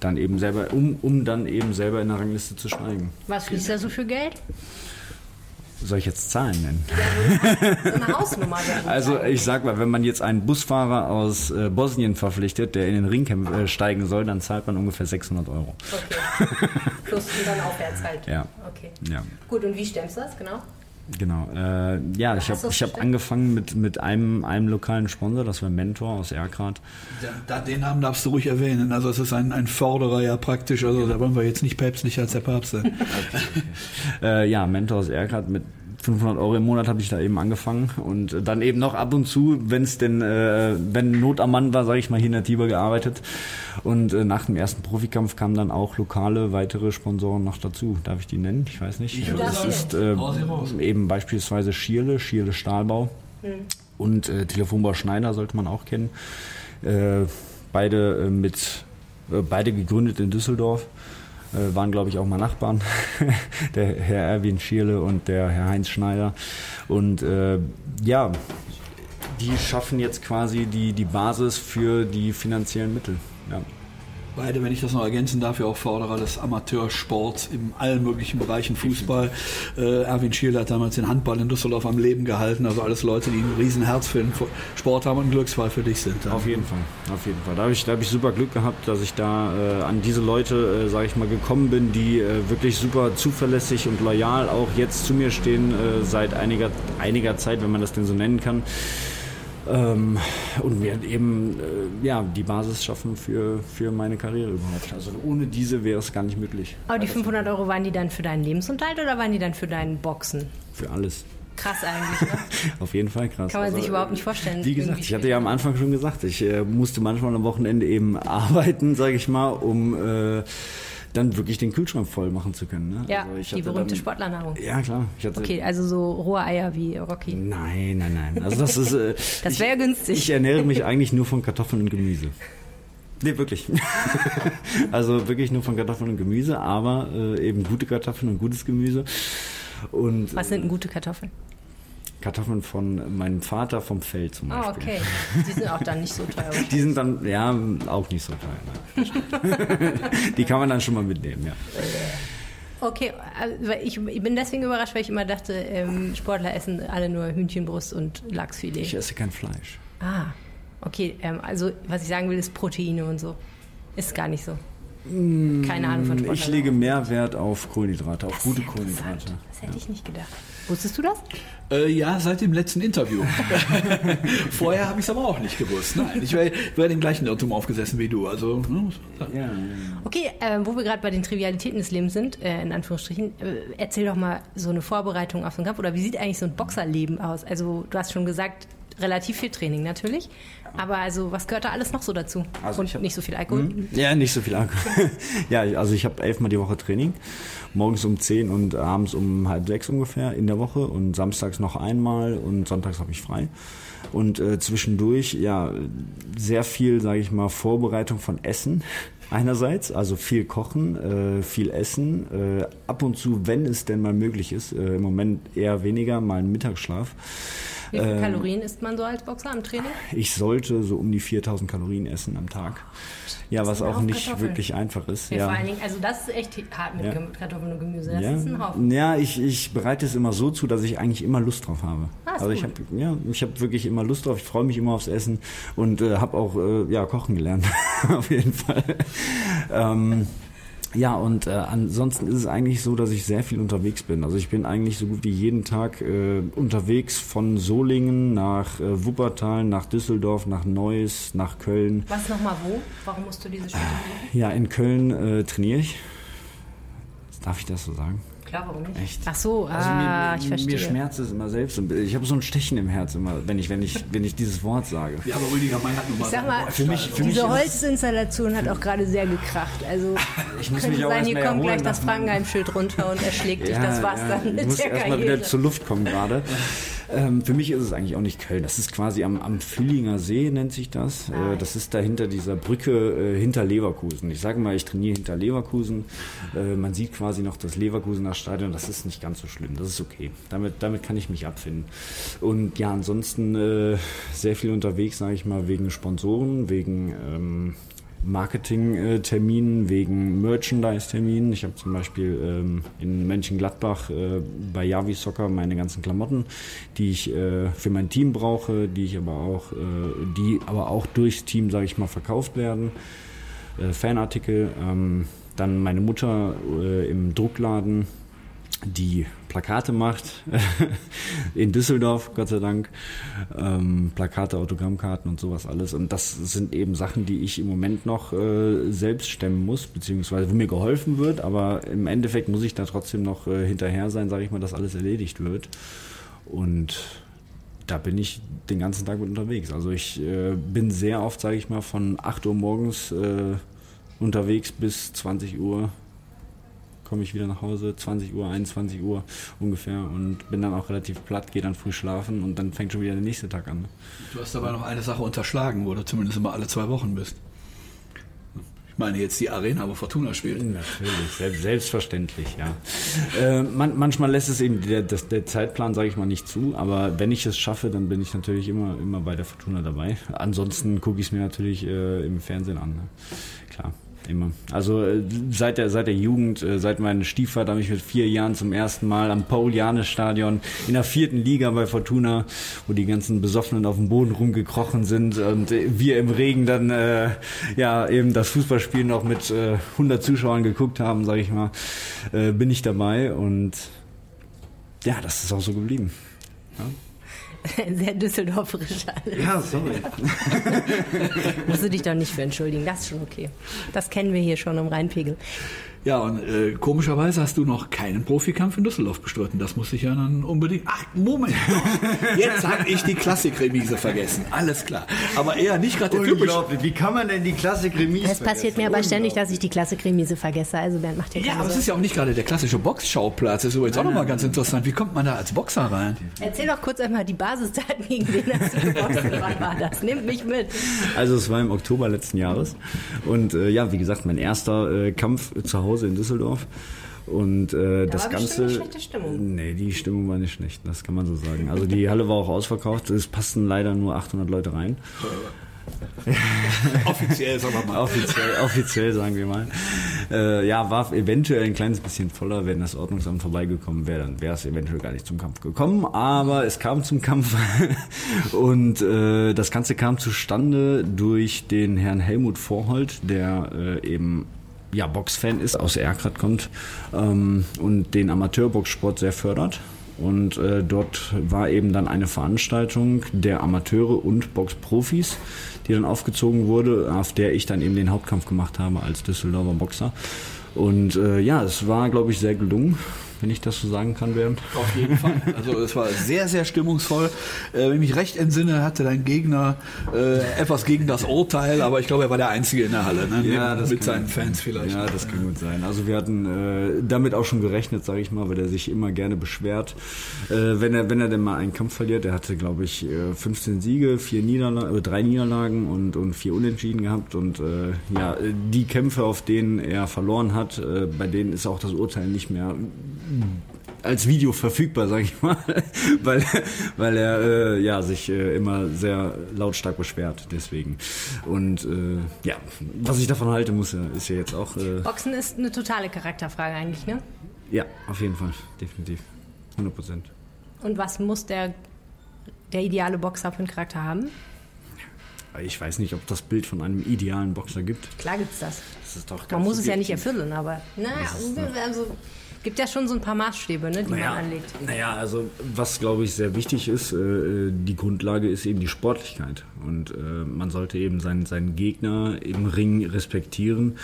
dann eben selber, um, um dann eben selber in der Rangliste zu steigen. Was fließt da so für Geld? Soll ich jetzt Zahlen nennen? Ja, eine Hausnummer. Also ich sag mal, wenn man jetzt einen Busfahrer aus äh, Bosnien verpflichtet, der in den Ring äh, steigen soll, dann zahlt man ungefähr 600 Euro. Okay. Plus dann aufwärts halt. Ja. Okay. Ja. Gut, und wie stemmst du das genau? Genau. Äh, ja, ich habe hab angefangen mit, mit einem, einem lokalen Sponsor, das war Mentor aus Erkrad. Ja, den Namen darfst du ruhig erwähnen. Also es ist ein, ein Förderer ja praktisch. Also da wollen wir jetzt nicht päpstlicher als der Papst sein. okay. äh, ja, Mentor aus Erkrad mit 500 Euro im Monat habe ich da eben angefangen und dann eben noch ab und zu, wenn es denn, äh, wenn Not am Mann war, sage ich mal, hier in der Tiber gearbeitet. Und äh, nach dem ersten Profikampf kamen dann auch lokale weitere Sponsoren noch dazu. Darf ich die nennen? Ich weiß nicht. Ich das ist äh, eben beispielsweise Schierle, Schierle Stahlbau mhm. und äh, Telefonbau Schneider sollte man auch kennen. Äh, beide äh, mit äh, beide gegründet in Düsseldorf äh, waren, glaube ich, auch mal Nachbarn, der Herr Erwin Schierle und der Herr Heinz Schneider. Und äh, ja, die schaffen jetzt quasi die, die Basis für die finanziellen Mittel. Ja. Beide, wenn ich das noch ergänzen darf, ja auch Förderer des Amateursports in allen möglichen Bereichen, Fußball. Äh, Erwin Schierle hat damals den Handball in Düsseldorf am Leben gehalten. Also alles Leute, die ein Riesenherz für den Sport haben und ein Glücksfall für dich sind. Auf jeden Fall, auf jeden Fall. Da habe ich, hab ich super Glück gehabt, dass ich da äh, an diese Leute, äh, sage ich mal, gekommen bin, die äh, wirklich super zuverlässig und loyal auch jetzt zu mir stehen äh, seit einiger, einiger Zeit, wenn man das denn so nennen kann. Ähm, und wir eben äh, ja, die Basis schaffen für, für meine Karriere überhaupt. Also ohne diese wäre es gar nicht möglich. Aber die 500 Euro waren die dann für deinen Lebensunterhalt oder waren die dann für deinen Boxen? Für alles. Krass eigentlich, ne? Auf jeden Fall krass. Kann man sich also, überhaupt nicht vorstellen. Wie gesagt, ich hatte ja am Anfang schon gesagt, ich äh, musste manchmal am Wochenende eben arbeiten, sage ich mal, um äh, dann wirklich den Kühlschrank voll machen zu können. Ne? Ja, also die berühmte dann, Sportlernahrung. Ja, klar. okay, also so rohe Eier wie Rocky. Nein, nein, nein. Also das ist. Äh, das wäre günstig. Ich ernähre mich eigentlich nur von Kartoffeln und Gemüse. Nee, wirklich. also wirklich nur von Kartoffeln und Gemüse, aber äh, eben gute Kartoffeln und gutes Gemüse. Und, Was sind denn gute Kartoffeln? Kartoffeln von meinem Vater vom Feld zum ah, Beispiel. Ah, okay. Die sind auch dann nicht so teuer. Die sind dann, ja, auch nicht so teuer. Die kann man dann schon mal mitnehmen, ja. Okay, also ich, bin deswegen überrascht, weil ich immer dachte, ähm, Sportler essen alle nur Hühnchenbrust und Lachsfilet. Ich esse kein Fleisch. Ah, okay. Ähm, also was ich sagen will, ist Proteine und so. Ist gar nicht so. Keine Ahnung von Sportler. Ich lege mehr Wert auf Kohlenhydrate, auf das gute Kohlenhydrate. Das hätte ja. ich nicht gedacht. Wusstest du das? Äh, ja, seit dem letzten Interview. Vorher habe ich es aber auch nicht gewusst. Nein, ich wäre wär dem gleichen Irrtum aufgesessen wie du. Also, ne? ja. Okay, äh, wo wir gerade bei den Trivialitäten des Lebens sind, äh, in Anführungsstrichen, äh, erzähl doch mal so eine Vorbereitung auf so einen Kampf oder wie sieht eigentlich so ein Boxerleben aus? Also, du hast schon gesagt, relativ viel Training natürlich. Aber also, was gehört da alles noch so dazu? Also Und hab, nicht so viel Alkohol? Mh, hm? ja, nicht so viel Alkohol. ja, also ich habe elfmal die Woche Training. Morgens um zehn und abends um halb sechs ungefähr in der Woche. Und samstags noch einmal und sonntags habe ich frei. Und äh, zwischendurch, ja, sehr viel, sage ich mal, Vorbereitung von Essen einerseits, also viel kochen, äh, viel essen, äh, ab und zu, wenn es denn mal möglich ist, äh, im Moment eher weniger, mal einen Mittagsschlaf. Wie viele ähm, Kalorien isst man so als Boxer am Training? Ich sollte so um die 4000 Kalorien essen am Tag. Ja, was auch nicht wirklich einfach ist. Ja, ja, Vor allen Dingen, also das ist echt hart mit ja. Kartoffeln und Gemüse. Das ja. ist ein Haufen. Ja, ich, ich bereite es immer so zu, dass ich eigentlich immer Lust drauf habe. Ah, also ich habe ja, ich habe wirklich immer Lust drauf. Ich freue mich immer aufs Essen und äh, habe auch äh, ja kochen gelernt auf jeden Fall. Ähm, ja, und äh, ansonsten ist es eigentlich so, dass ich sehr viel unterwegs bin. Also ich bin eigentlich so gut wie jeden Tag äh, unterwegs von Solingen nach äh, Wuppertal, nach Düsseldorf, nach Neuss, nach Köln. Was nochmal wo? Warum musst du diese Städte Ja, in Köln äh, trainiere ich. Darf ich das so sagen? Klar, warum nicht? Echt? Ach so, Also ah, mir, ich verstehe. Mir schmerzt es immer selbst. Ich habe so ein Stechen im Herz immer, wenn ich, wenn ich, wenn ich dieses Wort sage. Ja, aber Rüdiger May hat nun mal Ich sag mal, Für mich, für diese Holzinstallation hat auch gerade sehr gekracht. Also Ich muss könnte mich auch sein, hier mal kommt gleich das Frankenheim-Schild runter und erschlägt dich. Das war's dann ich mit muss der erstmal Karriere. wieder zur Luft kommen gerade. Ähm, für mich ist es eigentlich auch nicht Köln. Das ist quasi am, am Fühlinger See, nennt sich das. Äh, das ist dahinter dieser Brücke äh, hinter Leverkusen. Ich sage mal, ich trainiere hinter Leverkusen. Äh, man sieht quasi noch das Leverkusener Stadion. Das ist nicht ganz so schlimm. Das ist okay. Damit, damit kann ich mich abfinden. Und ja, ansonsten äh, sehr viel unterwegs, sage ich mal, wegen Sponsoren, wegen ähm, Marketing-Terminen, wegen Merchandise-Terminen. Ich habe zum Beispiel ähm, in Mönchengladbach äh, bei Yavi Soccer meine ganzen Klamotten, die ich äh, für mein Team brauche, die ich aber auch, äh, die aber auch durchs Team, sage ich mal, verkauft werden. Äh, Fanartikel. Ähm, dann meine Mutter äh, im Druckladen, die Plakate macht in Düsseldorf, Gott sei Dank. Ähm, Plakate, Autogrammkarten und sowas alles. Und das sind eben Sachen, die ich im Moment noch äh, selbst stemmen muss, beziehungsweise wo mir geholfen wird. Aber im Endeffekt muss ich da trotzdem noch äh, hinterher sein, sage ich mal, dass alles erledigt wird. Und da bin ich den ganzen Tag mit unterwegs. Also ich äh, bin sehr oft, sage ich mal, von 8 Uhr morgens äh, unterwegs bis 20 Uhr komme ich wieder nach Hause, 20 Uhr, 21 Uhr ungefähr und bin dann auch relativ platt, gehe dann früh schlafen und dann fängt schon wieder der nächste Tag an. Du hast dabei noch eine Sache unterschlagen, wo du zumindest immer alle zwei Wochen bist. Ich meine jetzt die Arena, wo Fortuna spielt. Natürlich, selbst, selbstverständlich, ja. Äh, man, manchmal lässt es eben der, das, der Zeitplan, sage ich mal, nicht zu, aber wenn ich es schaffe, dann bin ich natürlich immer, immer bei der Fortuna dabei. Ansonsten gucke ich es mir natürlich äh, im Fernsehen an. Ne? Klar. Immer. Also äh, seit der, seit der Jugend, äh, seit meinem Stiefvater habe ich mit vier Jahren zum ersten Mal am Paul-Janes-Stadion in der vierten Liga bei Fortuna, wo die ganzen Besoffenen auf dem Boden rumgekrochen sind und äh, wir im Regen dann äh, ja eben das Fußballspiel noch mit äh, 100 Zuschauern geguckt haben, sage ich mal, äh, bin ich dabei und ja, das ist auch so geblieben. Sehr düsseldorferisch alles. Ja, sorry. Musst du dich doch nicht für entschuldigen. Das ist schon okay. Das kennen wir hier schon im Rheinpegel. Ja, und äh, komischerweise hast du noch keinen Profikampf in Düsseldorf bestritten. Das muss ich ja dann unbedingt. Ach, Moment. Doch. Jetzt habe ich die Klassikremise vergessen. Alles klar. Aber eher nicht gerade der typische. Wie kann man denn die Klassik-Remise Es passiert mir aber ständig, dass ich die Klassik-Remise vergesse. Also Bernd macht Ja, keine aber es ist ja auch nicht gerade der klassische Boxschauplatz. Das ist übrigens auch nochmal ganz interessant. Wie kommt man da als Boxer rein? Erzähl doch kurz einmal die Basisdaten, gegen wen hast du geboxt? Wann war das? Nimm mich mit. Also es war im Oktober letzten Jahres und äh, ja, wie gesagt, mein erster äh, Kampf zu Hause in Düsseldorf und äh, das war Ganze. eine schlechte Stimmung. Nee, die Stimmung war nicht schlecht, das kann man so sagen. Also die Halle war auch ausverkauft, es passten leider nur 800 Leute rein. Offiziell, sagen wir mal. Offiziell, offiziell sagen wir mal. Äh, ja, war eventuell ein kleines bisschen voller, wenn das Ordnungsamt vorbeigekommen wäre, dann wäre es eventuell gar nicht zum Kampf gekommen. Aber es kam zum Kampf und äh, das Ganze kam zustande durch den Herrn Helmut Vorhold, der äh, eben ja, Boxfan ist, aus Erkrath kommt ähm, und den Amateurboxsport sehr fördert. Und äh, dort war eben dann eine Veranstaltung der Amateure und Boxprofis, die dann aufgezogen wurde, auf der ich dann eben den Hauptkampf gemacht habe als Düsseldorfer Boxer. Und äh, ja, es war, glaube ich, sehr gelungen, wenn ich das so sagen kann, Bernd. Auf jeden Fall. Also es war sehr, sehr stimmungsvoll. Äh, wenn ich mich recht entsinne, hatte dein Gegner äh, etwas gegen das Urteil, aber ich glaube, er war der Einzige in der Halle, ne? mit, mit seinen Fans vielleicht. Ja, das kann gut sein. Also wir hatten äh, damit auch schon gerechnet, sage ich mal, weil er sich immer gerne beschwert, äh, wenn er wenn er denn mal einen Kampf verliert. Er hatte, glaube ich, äh, 15 Siege, vier Niederlagen, äh, drei Niederlagen und und vier Unentschieden gehabt und äh, ja, die Kämpfe, auf denen er verloren hat, äh, bei denen ist auch das Urteil nicht mehr als Video verfügbar, sage ich mal, weil, weil er äh, ja, sich äh, immer sehr lautstark beschwert, deswegen. Und äh, ja, was ich davon halte, muss ja, ist ja jetzt auch. Äh, Boxen ist eine totale Charakterfrage eigentlich, ne? ja, auf jeden Fall, definitiv. 100 Prozent. Und was muss der, der ideale Boxer für einen Charakter haben? Ich weiß nicht, ob das Bild von einem idealen Boxer gibt. Klar gibt's das. Das ist doch Man ganz muss es ja nicht subjektiv. erfüllen, aber naja, also Gibt ja schon so ein paar Maßstäbe, ne, die naja, man anlegt. Naja, also was glaube ich sehr wichtig ist, äh, die Grundlage ist eben die Sportlichkeit. Und äh, man sollte eben seinen, seinen Gegner im Ring respektieren.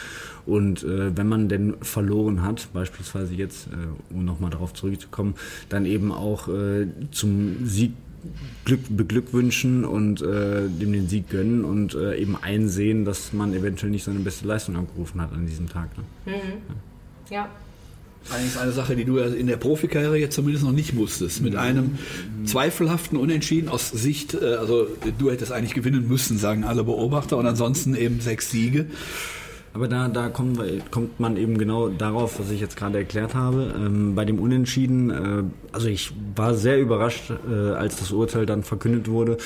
Und äh, wenn man denn verloren hat, beispielsweise jetzt, äh, um nochmal darauf zurückzukommen, dann eben auch äh, zum Sieg Glück beglückwünschen und äh, dem den Sieg gönnen und äh, eben einsehen, dass man eventuell nicht seine beste Leistung abgerufen hat an diesem Tag. Ne? Mhm. Ja. ja. Eigentlich eine Sache, die du in der Profikarriere jetzt zumindest noch nicht musstest. Mit einem zweifelhaften Unentschieden aus Sicht, äh, also du hättest eigentlich gewinnen müssen, sagen alle Beobachter, und ansonsten eben sechs Siege. Aber da, da kommt, kommt man eben genau darauf, was ich jetzt gerade erklärt habe. Ähm, bei dem Unentschieden, äh, also ich war sehr überrascht, äh, als das Urteil dann verkündet wurde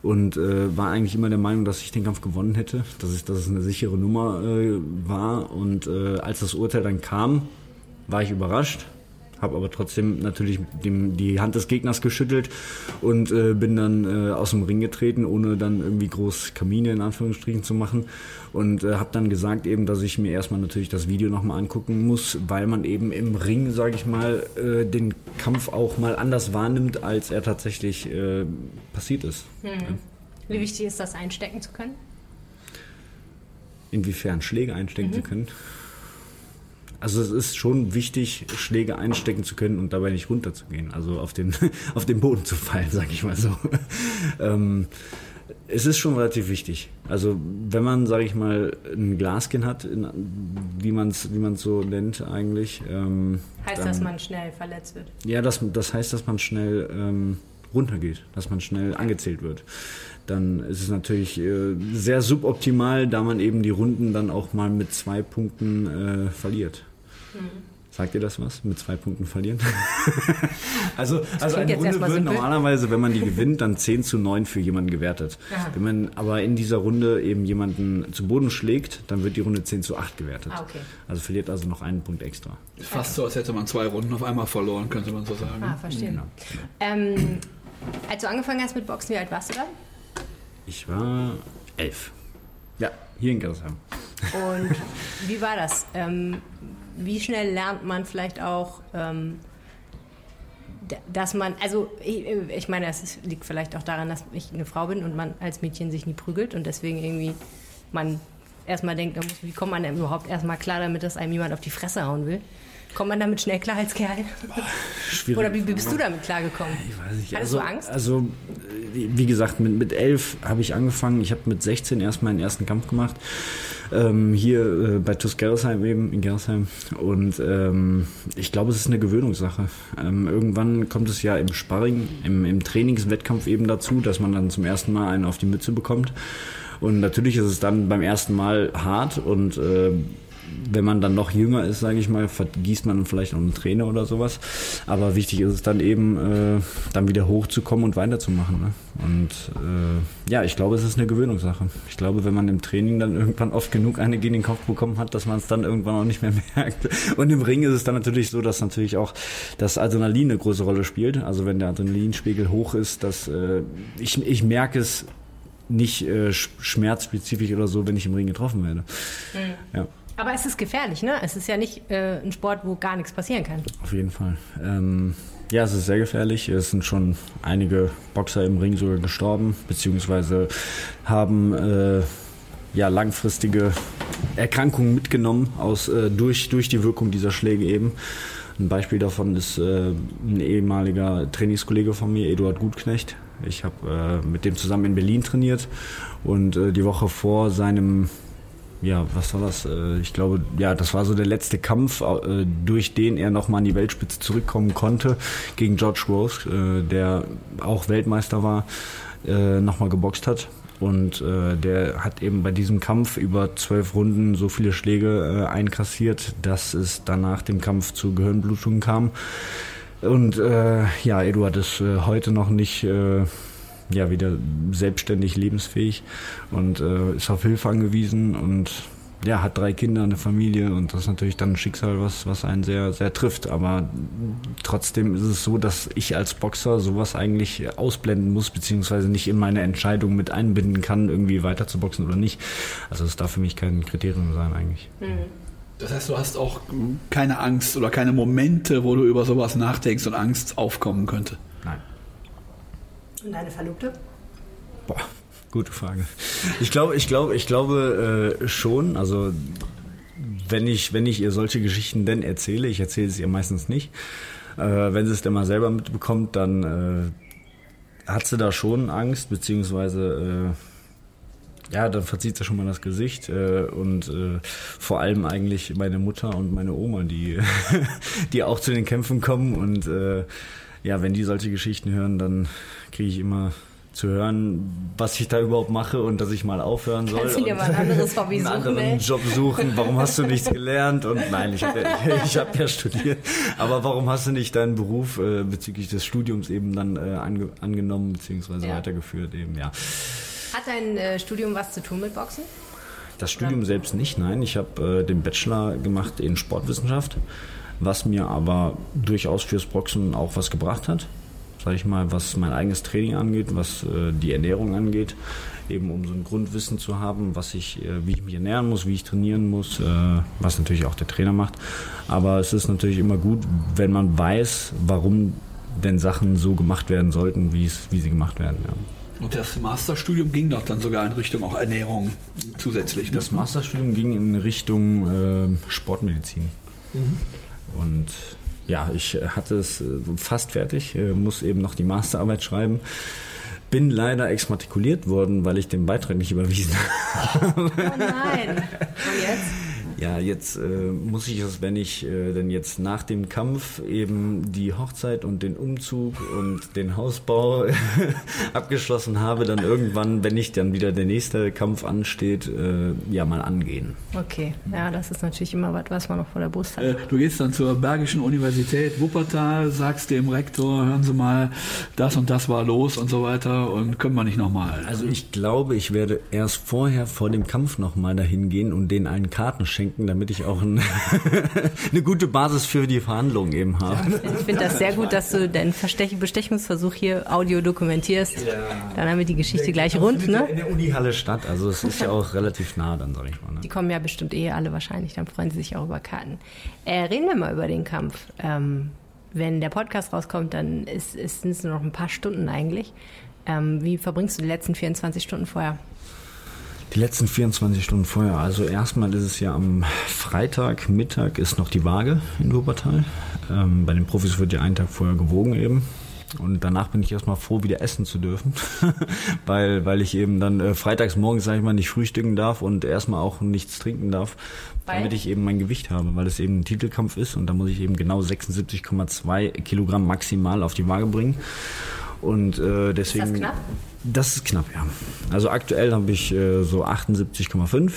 und äh, war eigentlich immer der Meinung, dass ich den Kampf gewonnen hätte, dass es, dass es eine sichere Nummer äh, war. Und äh, als das Urteil dann kam, war ich überrascht habe aber trotzdem natürlich dem, die Hand des Gegners geschüttelt und äh, bin dann äh, aus dem Ring getreten, ohne dann irgendwie groß Kamine in Anführungsstrichen zu machen und äh, habe dann gesagt eben, dass ich mir erstmal natürlich das Video nochmal angucken muss, weil man eben im Ring, sage ich mal, äh, den Kampf auch mal anders wahrnimmt, als er tatsächlich äh, passiert ist. Hm. Ja. Wie wichtig ist das, einstecken zu können? Inwiefern Schläge einstecken mhm. zu können? Also es ist schon wichtig, Schläge einstecken zu können und dabei nicht runterzugehen, also auf den, auf den Boden zu fallen, sag ich mal so. ähm, es ist schon relativ wichtig. Also wenn man, sage ich mal, ein Glaskin hat, in, wie man es wie man's so nennt eigentlich. Ähm, heißt, dann, dass man schnell verletzt wird? Ja, das, das heißt, dass man schnell ähm, runtergeht, dass man schnell angezählt wird. Dann ist es natürlich äh, sehr suboptimal, da man eben die Runden dann auch mal mit zwei Punkten äh, verliert. Sagt ihr das was? Mit zwei Punkten verlieren? also, also eine Runde wird normalerweise, wenn man die gewinnt, dann 10 zu 9 für jemanden gewertet. Aha. Wenn man aber in dieser Runde eben jemanden zu Boden schlägt, dann wird die Runde 10 zu 8 gewertet. Ah, okay. Also verliert also noch einen Punkt extra. Fast so, als hätte man zwei Runden auf einmal verloren, könnte man so sagen. Ah, verstehe. Genau. Ähm, als du angefangen hast mit Boxen, wie alt warst du da? Ich war elf. Ja, hier in Gersheim. Und wie war das? Ähm, wie schnell lernt man vielleicht auch, ähm, dass man, also ich, ich meine, es liegt vielleicht auch daran, dass ich eine Frau bin und man als Mädchen sich nie prügelt und deswegen irgendwie man erstmal denkt, wie kommt man denn überhaupt erstmal klar damit, dass einem jemand auf die Fresse hauen will? Kommt man damit schnell klar als Kerl? Schwierig. Oder wie, wie bist du damit klargekommen? Ich weiß nicht. Hattest also, du Angst? Also, wie gesagt, mit, mit elf habe ich angefangen. Ich habe mit 16 erst meinen ersten Kampf gemacht. Ähm, hier äh, bei TuS Gerresheim eben, in Gerresheim. Und ähm, ich glaube, es ist eine Gewöhnungssache. Ähm, irgendwann kommt es ja im Sparring, im, im Trainingswettkampf eben dazu, dass man dann zum ersten Mal einen auf die Mütze bekommt. Und natürlich ist es dann beim ersten Mal hart und äh, wenn man dann noch jünger ist, sage ich mal, vergießt man vielleicht noch eine Träne oder sowas. Aber wichtig ist es dann eben, äh, dann wieder hochzukommen und weiterzumachen. Ne? Und äh, ja, ich glaube, es ist eine Gewöhnungssache. Ich glaube, wenn man im Training dann irgendwann oft genug eine gegen den Kopf bekommen hat, dass man es dann irgendwann auch nicht mehr merkt. Und im Ring ist es dann natürlich so, dass natürlich auch das Adrenalin eine große Rolle spielt. Also wenn der Adrenalinspiegel hoch ist, dass äh, ich, ich merke es nicht äh, schmerzspezifisch oder so, wenn ich im Ring getroffen werde. Mhm. Ja. Aber es ist gefährlich, ne? Es ist ja nicht äh, ein Sport, wo gar nichts passieren kann. Auf jeden Fall. Ähm, ja, es ist sehr gefährlich. Es sind schon einige Boxer im Ring sogar gestorben, beziehungsweise haben äh, ja langfristige Erkrankungen mitgenommen aus, äh, durch, durch die Wirkung dieser Schläge eben. Ein Beispiel davon ist äh, ein ehemaliger Trainingskollege von mir, Eduard Gutknecht. Ich habe äh, mit dem zusammen in Berlin trainiert und äh, die Woche vor seinem ja, was war das? Äh, ich glaube, ja, das war so der letzte Kampf, äh, durch den er nochmal an die Weltspitze zurückkommen konnte gegen George Rose, äh, der auch Weltmeister war, nochmal geboxt hat. Und der hat eben bei diesem Kampf über zwölf Runden so viele Schläge einkassiert, dass es danach dem Kampf zu Gehirnblutungen kam. Und ja, Eduard ist heute noch nicht ja wieder selbstständig lebensfähig und äh, ist auf Hilfe angewiesen und ja, hat drei Kinder, eine Familie und das ist natürlich dann ein Schicksal, was, was einen sehr, sehr trifft. Aber trotzdem ist es so, dass ich als Boxer sowas eigentlich ausblenden muss, beziehungsweise nicht in meine Entscheidung mit einbinden kann, irgendwie weiter zu boxen oder nicht. Also es darf für mich kein Kriterium sein eigentlich. Mhm Das heißt, du hast auch keine Angst oder keine Momente, wo du über sowas nachdenkst und Angst aufkommen könnte? Und deine Verlobte? Boah, gute Frage. Ich glaube, ich glaube, ich glaube äh, schon. Also wenn ich, wenn ich ihr solche Geschichten denn erzähle, ich erzähle es ihr meistens nicht. Äh, wenn sie es dann mal selber mitbekommt, dann äh, hat sie da schon Angst, beziehungsweise äh, ja, dann verzieht sie schon mal das Gesicht äh, und äh, vor allem eigentlich meine Mutter und meine Oma, die, die auch zu den Kämpfen kommen und äh, ja, wenn die solche Geschichten hören, dann kriege ich immer zu hören, was ich da überhaupt mache und dass ich mal aufhören soll. Kannst du dir mal ein anderes Hobby einen suchen, anderen ey? Job suchen. Warum hast du nichts gelernt? Und nein, ich habe ja, ich hab ja studiert. Aber warum hast du nicht deinen Beruf äh, bezüglich des Studiums eben dann äh, ange angenommen beziehungsweise Ja. weitergeführt eben? Ja. Hat dein äh, Studium was zu tun mit Boxen? Das Studium selbst nicht, nein. Ich habe äh, den Bachelor gemacht in Sportwissenschaft, was mir aber durchaus fürs Boxen auch was gebracht hat. Sag ich mal, was mein eigenes Training angeht, was äh, die Ernährung angeht, eben um so ein Grundwissen zu haben, was ich, äh, wie ich mich ernähren muss, wie ich trainieren muss, äh, was natürlich auch der Trainer macht. Aber es ist natürlich immer gut, wenn man weiß, warum denn Sachen so gemacht werden sollten, wie es, wie sie gemacht werden. Ja. Und das Masterstudium ging doch dann sogar in Richtung auch Ernährung zusätzlich. ne? Das Masterstudium ging in Richtung äh, Sportmedizin. Und ja, ich äh, hatte es äh, fast fertig, äh, muss eben noch die Masterarbeit schreiben. Bin leider exmatrikuliert worden, weil ich den Beitrag nicht überwiesen habe. Oh nein. Und jetzt? Ja, jetzt äh, muss ich es, wenn ich äh, denn jetzt nach dem Kampf eben die Hochzeit und den Umzug und den Hausbau abgeschlossen habe, dann irgendwann, wenn nicht dann wieder der nächste Kampf ansteht, äh, ja mal angehen. Okay, ja, das ist natürlich immer was, was man noch vor der Brust hat. Äh, Du gehst dann zur Bergischen Universität Wuppertal, sagst dem Rektor, hören Sie mal, das und das war los und so weiter und können wir nicht nochmal. Also ich glaube, ich werde erst vorher vor dem Kampf nochmal dahin gehen und denen einen Karten schenken, damit ich auch ein, eine gute Basis für die Verhandlungen eben habe. Ich finde das sehr gut, dass du deinen Verstech Bestechungsversuch hier audio dokumentierst. Dann haben wir die Geschichte gleich rund, ne? In der Unihalle statt, also es ist ja auch relativ nah dann, sag ich mal. Ne? Die kommen ja bestimmt eh alle wahrscheinlich, dann freuen sie sich auch über Karten. Äh, reden wir mal über den Kampf. Ähm, wenn der Podcast rauskommt, dann ist, ist, sind es nur noch ein paar Stunden eigentlich. Ähm, wie verbringst du die letzten 24 Stunden vorher? Die letzten 24 Stunden vorher, also erstmal ist es ja am Freitag Mittag ist noch die Waage in Wuppertal. Ähm, bei den Profis wird ja einen Tag vorher gewogen eben. Und danach bin ich erstmal froh, wieder essen zu dürfen, weil, weil ich eben dann äh, freitags morgens, sag ich mal, nicht frühstücken darf und erstmal auch nichts trinken darf, Weil? damit ich eben mein Gewicht habe, weil es eben ein Titelkampf ist und da muss ich eben genau 76,2 Kilogramm maximal auf die Waage bringen. Und äh, deswegen. knapp? Das ist knapp, ja. Also aktuell habe ich äh, so 78,5.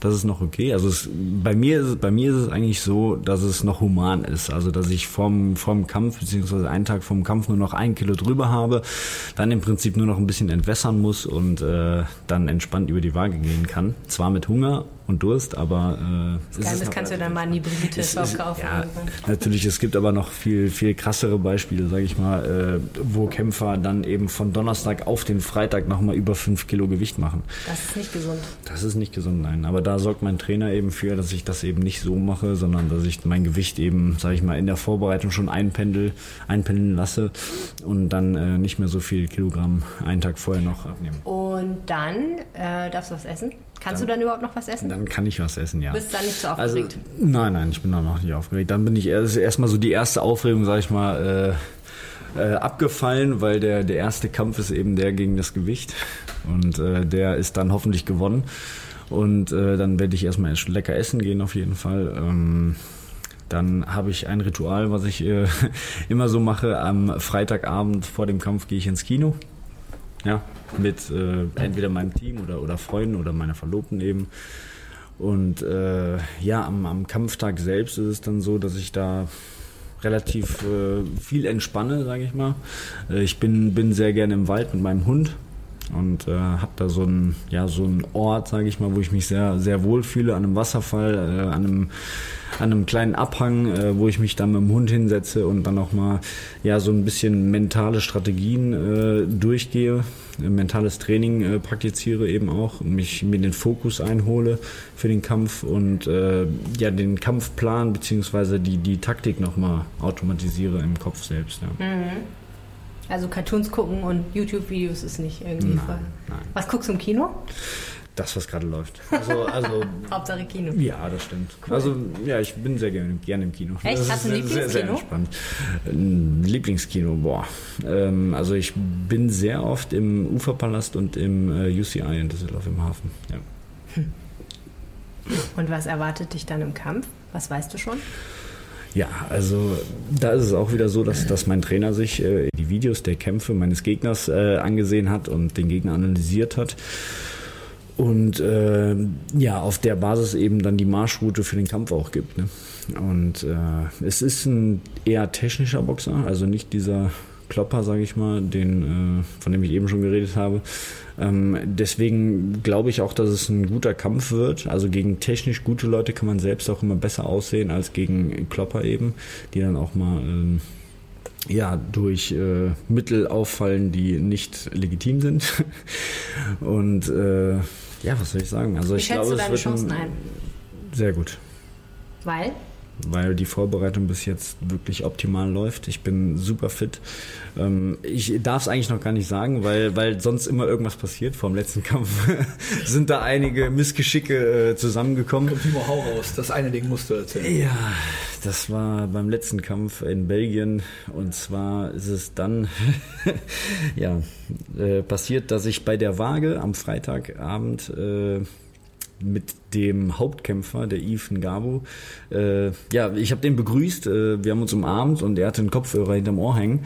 Das ist noch okay. Also es, bei mir ist es, bei mir ist es eigentlich so, dass es noch human ist. Also dass ich vom vom Kampf beziehungsweise einen Tag vom Kampf nur noch ein Kilo drüber habe, dann im Prinzip nur noch ein bisschen entwässern muss und äh, dann entspannt über die Waage gehen kann. Zwar mit Hunger und Durst, aber äh, Geil, ist das kannst du dann mal in die Brigitte kaufen. ja, natürlich, es gibt aber noch viel, viel krassere Beispiele, sage ich mal, äh, wo Kämpfer dann eben von Donnerstag auf den Freitag nochmal über 5 Kilo Gewicht machen. Das ist nicht gesund. Das ist nicht gesund, nein. Aber da sorgt mein Trainer eben für, dass ich das eben nicht so mache, sondern dass ich mein Gewicht eben, sage ich mal, in der Vorbereitung schon einpendel, einpendeln lasse und dann äh, nicht mehr so viel Kilogramm einen Tag vorher noch abnehme. Und dann äh, darfst du was essen? Kannst du dann überhaupt noch was essen? Dann kann ich was essen, ja. Bist du dann nicht so Also, aufgeregt? nein, nein, ich bin da noch nicht aufgeregt. Dann bin ich erst erstmal so die erste Aufregung, sag ich mal, äh, äh, abgefallen, weil der, der erste Kampf ist eben der gegen das Gewicht. Und äh, der ist dann hoffentlich gewonnen. Und äh, dann werde ich erstmal erst lecker essen gehen auf jeden Fall. Ähm, dann habe ich ein Ritual, was ich äh, immer so mache. Am Freitagabend vor dem Kampf gehe ich ins Kino. Ja, mit äh, entweder meinem Team oder, oder Freunden oder meiner Verlobten eben. Und äh, ja, am, am Kampftag selbst ist es dann so, dass ich da relativ äh, viel entspanne, sage ich mal. Äh, ich bin, bin sehr gerne im Wald mit meinem Hund. Und äh, habe da so einen ja so einen Ort, sage ich mal, wo ich mich sehr sehr wohl fühle an einem Wasserfall, äh, an einem an einem kleinen Abhang, äh, wo ich mich dann mit dem Hund hinsetze und dann auch mal ja so ein bisschen mentale Strategien äh, durchgehe, äh, mentales Training äh, praktiziere eben auch, mich mir den Fokus einhole für den Kampf und äh, ja den Kampfplan beziehungsweise die die Taktik nochmal automatisiere im Kopf selbst. Ja. Mhm. Also Cartoons gucken und YouTube-Videos ist nicht irgendwie Nein, voll. nein. Was guckst du im Kino? Das, was gerade läuft. Also, also Hauptsache Kino. ja, das stimmt. Also ja, ich bin sehr gerne, gerne im Kino. Echt? Das Hast du ein ist sehr, sehr Lieblingskino? entspannt. Ein Lieblingskino, boah. Ähm, also ich bin sehr oft im Uferpalast und im äh, UCI in Düsseldorf im Hafen. Ja. Und was erwartet dich dann im Kampf? Was weißt du schon? Ja, also da ist es auch wieder so, dass, dass mein Trainer sich äh, die Videos der Kämpfe meines Gegners äh, angesehen hat und den Gegner analysiert hat. Und äh, ja, auf der Basis eben dann die Marschroute für den Kampf auch gibt. Ne? Und äh, es ist ein eher technischer Boxer, also nicht dieser Klopper, sage ich mal, den, äh, von dem ich eben schon geredet habe. Ähm, deswegen glaube ich auch, dass es ein guter Kampf wird. Also gegen technisch gute Leute kann man selbst auch immer besser aussehen als gegen Klopper eben, die dann auch mal ähm, ja, durch äh, Mittel auffallen, die nicht legitim sind. Und äh, ja, was soll ich sagen? Also Wie ich schätzt glaube, du es deine wird Chancen ein? sehr gut Weil? Weil die Vorbereitung bis jetzt wirklich optimal läuft. Ich bin super fit. Ähm, ich darf es eigentlich noch gar nicht sagen, weil, weil sonst immer irgendwas passiert. Vor dem letzten Kampf sind da einige Missgeschicke äh, zusammengekommen. Timo, hau raus. Das eine Ding musst du erzählen. Ja, das war beim letzten Kampf in Belgien und zwar ist es dann ja äh, passiert, dass ich bei der Waage am Freitagabend äh, mit dem Hauptkämpfer, der Yves Ngabu. Äh, ja, ich habe den begrüßt, äh, wir haben uns umarmt und er hatte einen Kopfhörer hinterm Ohr hängen,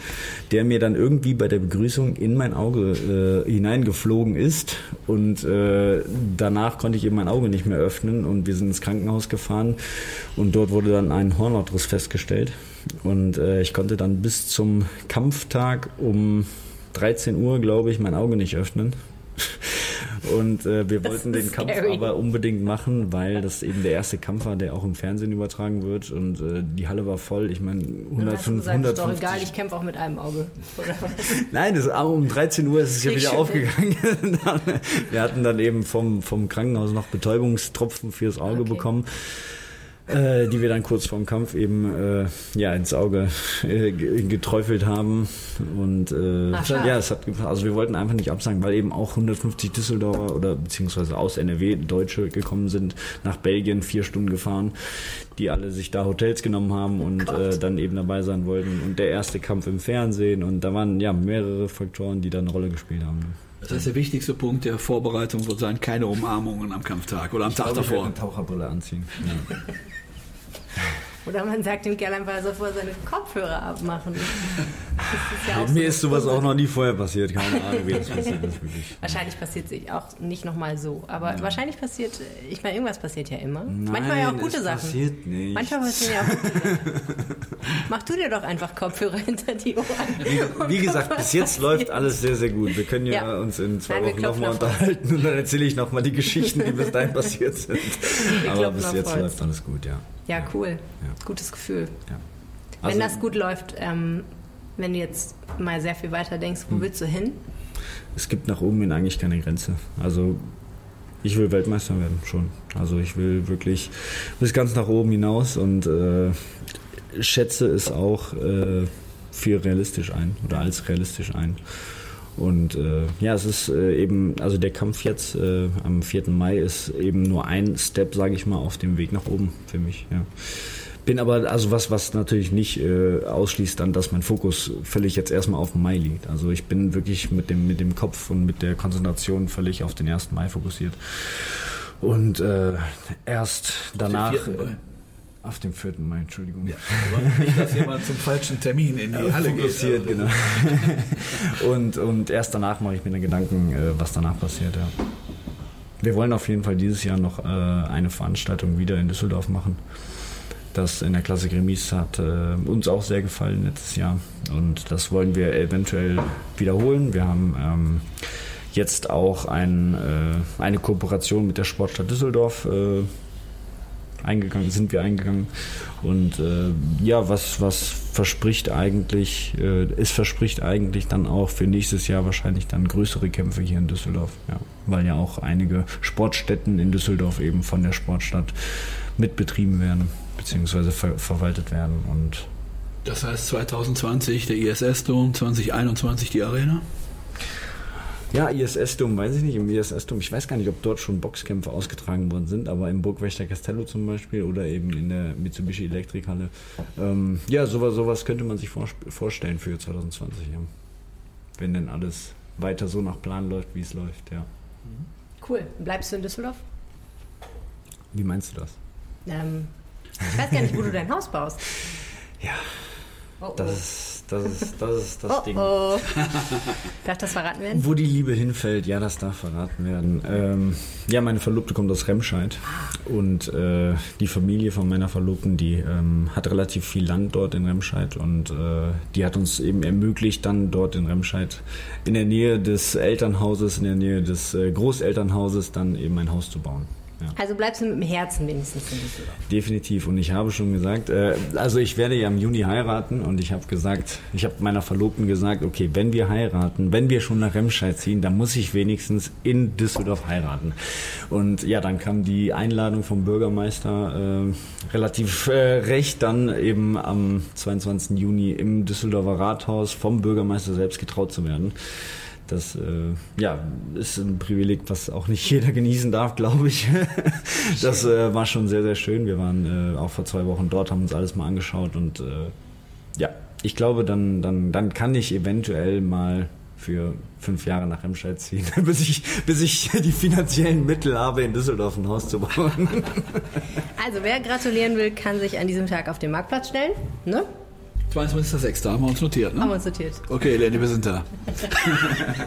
der mir dann irgendwie bei der Begrüßung in mein Auge äh, hineingeflogen ist und äh, danach konnte ich eben mein Auge nicht mehr öffnen und wir sind ins Krankenhaus gefahren und dort wurde dann ein Hornhautriss festgestellt und äh, ich konnte dann bis zum Kampftag um 13 Uhr, glaube ich, mein Auge nicht öffnen. Und äh, wir Das wollten den ist Kampf scary. aber unbedingt machen, weil das eben der erste Kampf war, der auch im Fernsehen übertragen wird. Und äh, die Halle war voll. Ich meine, Dann hast du 105, gesagt, ist doch 150. egal, ich kämpfe auch mit einem Auge. Oder? Nein, das, aber um 13 Uhr ist es ja wieder schön. aufgegangen. Wir hatten dann eben vom, vom Krankenhaus noch Betäubungstropfen fürs Auge Okay. bekommen. Äh, die wir dann kurz vorm Kampf eben äh, ja ins Auge äh, ge- geträufelt haben und äh, Ach, schade. ja es hat also wir wollten einfach nicht absagen weil eben auch 150 Düsseldorfer oder beziehungsweise aus NRW Deutsche gekommen sind nach Belgien vier Stunden gefahren die alle sich da Hotels genommen haben und äh, dann eben dabei sein wollten und der erste Kampf im Fernsehen und da waren ja mehrere Faktoren die da eine Rolle gespielt haben Das heißt, der wichtigste Punkt der Vorbereitung wird sein, keine Umarmungen am Kampftag oder am Tag Ich werde davor. eine Taucherbrille anziehen ja. Oder man sagt dem Kerl einfach, er soll vorher seine Kopfhörer abmachen. Ist ja Mir so ist sowas auch noch nie vorher passiert keine Ahnung wie das passiert ist wirklich Wahrscheinlich passiert sich auch nicht nochmal so. Aber wahrscheinlich passiert, ich meine, irgendwas passiert ja immer. Manchmal ja auch Nein, gute es Sachen. passiert nicht. Manchmal passieren ja auch gute Sachen. Mach du dir doch einfach Kopfhörer hinter die Ohren. Wie, wie gesagt, bis jetzt läuft alles sehr, sehr gut. Wir können ja, Ja. uns in zwei Nein, wir Wochen nochmal Holz. unterhalten und dann erzähle ich nochmal die Geschichten, die bis dahin passiert sind. Aber klopfen bis jetzt läuft alles gut, ja. Ja, cool. Ja. Gutes Gefühl. ja. Wenn Also, das gut läuft, ähm, wenn du jetzt mal sehr viel weiter denkst, Hm. wo willst du hin? Es gibt nach oben hin eigentlich keine Grenze. Also ich will Weltmeister werden, schon. Also ich will wirklich bis ganz nach oben hinaus und äh, schätze es auch äh, für realistisch ein oder als realistisch ein. Und äh, ja, es ist äh, eben, also der Kampf jetzt äh, am 4. Mai ist eben nur ein Step, sage ich mal, auf dem Weg nach oben für mich. Ja. Bin aber, also was, was natürlich nicht äh, ausschließt dann, dass mein Fokus völlig jetzt erstmal auf dem Mai liegt. Also ich bin wirklich mit dem, mit dem Kopf und mit der Konzentration völlig auf den 1. Mai fokussiert. Und äh, erst danach. Auf dem 4. Mai, Entschuldigung. Aber nicht, dass jemand zum falschen Termin in die Halle geht. genau. und, und erst danach mache ich mir dann Gedanken, äh, was danach passiert, ja. Wir wollen auf jeden Fall dieses Jahr noch äh, eine Veranstaltung wieder in Düsseldorf machen. Das in der Klasse Remis hat äh, uns auch sehr gefallen letztes Jahr. Und das wollen wir eventuell wiederholen. Wir haben ähm, jetzt auch ein, äh, eine Kooperation mit der Sportstadt Düsseldorf äh, eingegangen, sind wir eingegangen. Und äh, ja, was, was verspricht eigentlich, äh, es verspricht eigentlich dann auch für nächstes Jahr wahrscheinlich dann größere Kämpfe hier in Düsseldorf. Ja, weil ja auch einige Sportstätten in Düsseldorf eben von der Sportstadt mitbetrieben werden, beziehungsweise ver verwaltet werden. Und das heißt 2020 der ISS-Dom, 2021 die Arena? Ja, ISS-Dom, weiß ich nicht, im ISS-Dom, ich weiß gar nicht, ob dort schon Boxkämpfe ausgetragen worden sind, aber im Burgwächter Castello zum Beispiel oder eben in der Mitsubishi Elektrikhalle. Ähm, ja, sowas, sowas könnte man sich vor, vorstellen für 2020, ja. Wenn denn alles weiter so nach Plan läuft, wie es läuft, ja. Cool. Bleibst du in Düsseldorf? Wie meinst du das? Ähm, ich weiß gar nicht, wo du dein Haus baust. Ja, oh, oh. das ist das ist das, ist das oh, Ding. Oh. Darf das verraten werden? Wo die Liebe hinfällt, ja, das darf verraten werden. Ähm, ja, meine Verlobte kommt aus Remscheid und äh, die Familie von meiner Verlobten, die ähm, hat relativ viel Land dort in Remscheid und äh, die hat uns eben ermöglicht, dann dort in Remscheid in der Nähe des Elternhauses, in der Nähe des äh, Großelternhauses dann eben ein Haus zu bauen. Ja. Also bleibst du mit dem Herzen wenigstens in Düsseldorf. Definitiv. Und ich habe schon gesagt, äh, also ich werde ja im Juni heiraten und ich habe gesagt, ich habe meiner Verlobten gesagt, okay, wenn wir heiraten, wenn wir schon nach Remscheid ziehen, dann muss ich wenigstens in Düsseldorf heiraten. Und ja, dann kam die Einladung vom Bürgermeister äh, relativ äh, recht, dann eben am 22. Juni im Düsseldorfer Rathaus vom Bürgermeister selbst getraut zu werden. Das äh, ja, ist ein Privileg, was auch nicht jeder genießen darf, glaube ich. das äh, war schon sehr, sehr schön. Wir waren äh, auch vor zwei Wochen dort, haben uns alles mal angeschaut und äh, ja, ich glaube, dann, dann, dann kann ich eventuell mal für fünf Jahre nach Remscheid ziehen, bis ich, bis ich die finanziellen Mittel habe, in Düsseldorf ein Haus zu bauen. Also wer gratulieren will, kann sich an diesem Tag auf den Marktplatz stellen. Ne? 22.06. haben wir uns notiert, ne? Haben wir uns notiert. Okay, Lenny, wir sind da.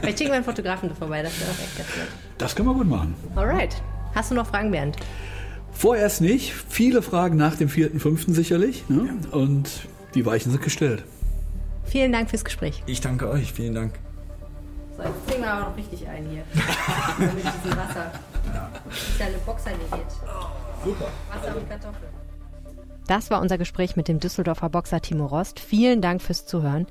Vielleicht schicken wir einen Fotografen vorbei, das wäre auch echt ganz nett. Das können wir gut machen. Alright. Hast du noch Fragen, Bernd? Vorerst nicht. Viele Fragen nach dem 4.5. sicherlich. Ne? Ja. Und die Weichen sind gestellt. Vielen Dank fürs Gespräch. Ich danke euch. Vielen Dank. So, jetzt ziehen wir aber noch richtig ein hier. Mit diesem Wasser. Ja. Das ist ja eine Boxerdiät. Super. Wasser und Kartoffeln. Das war unser Gespräch mit dem Düsseldorfer Boxer Timo Rost. Vielen Dank fürs Zuhören.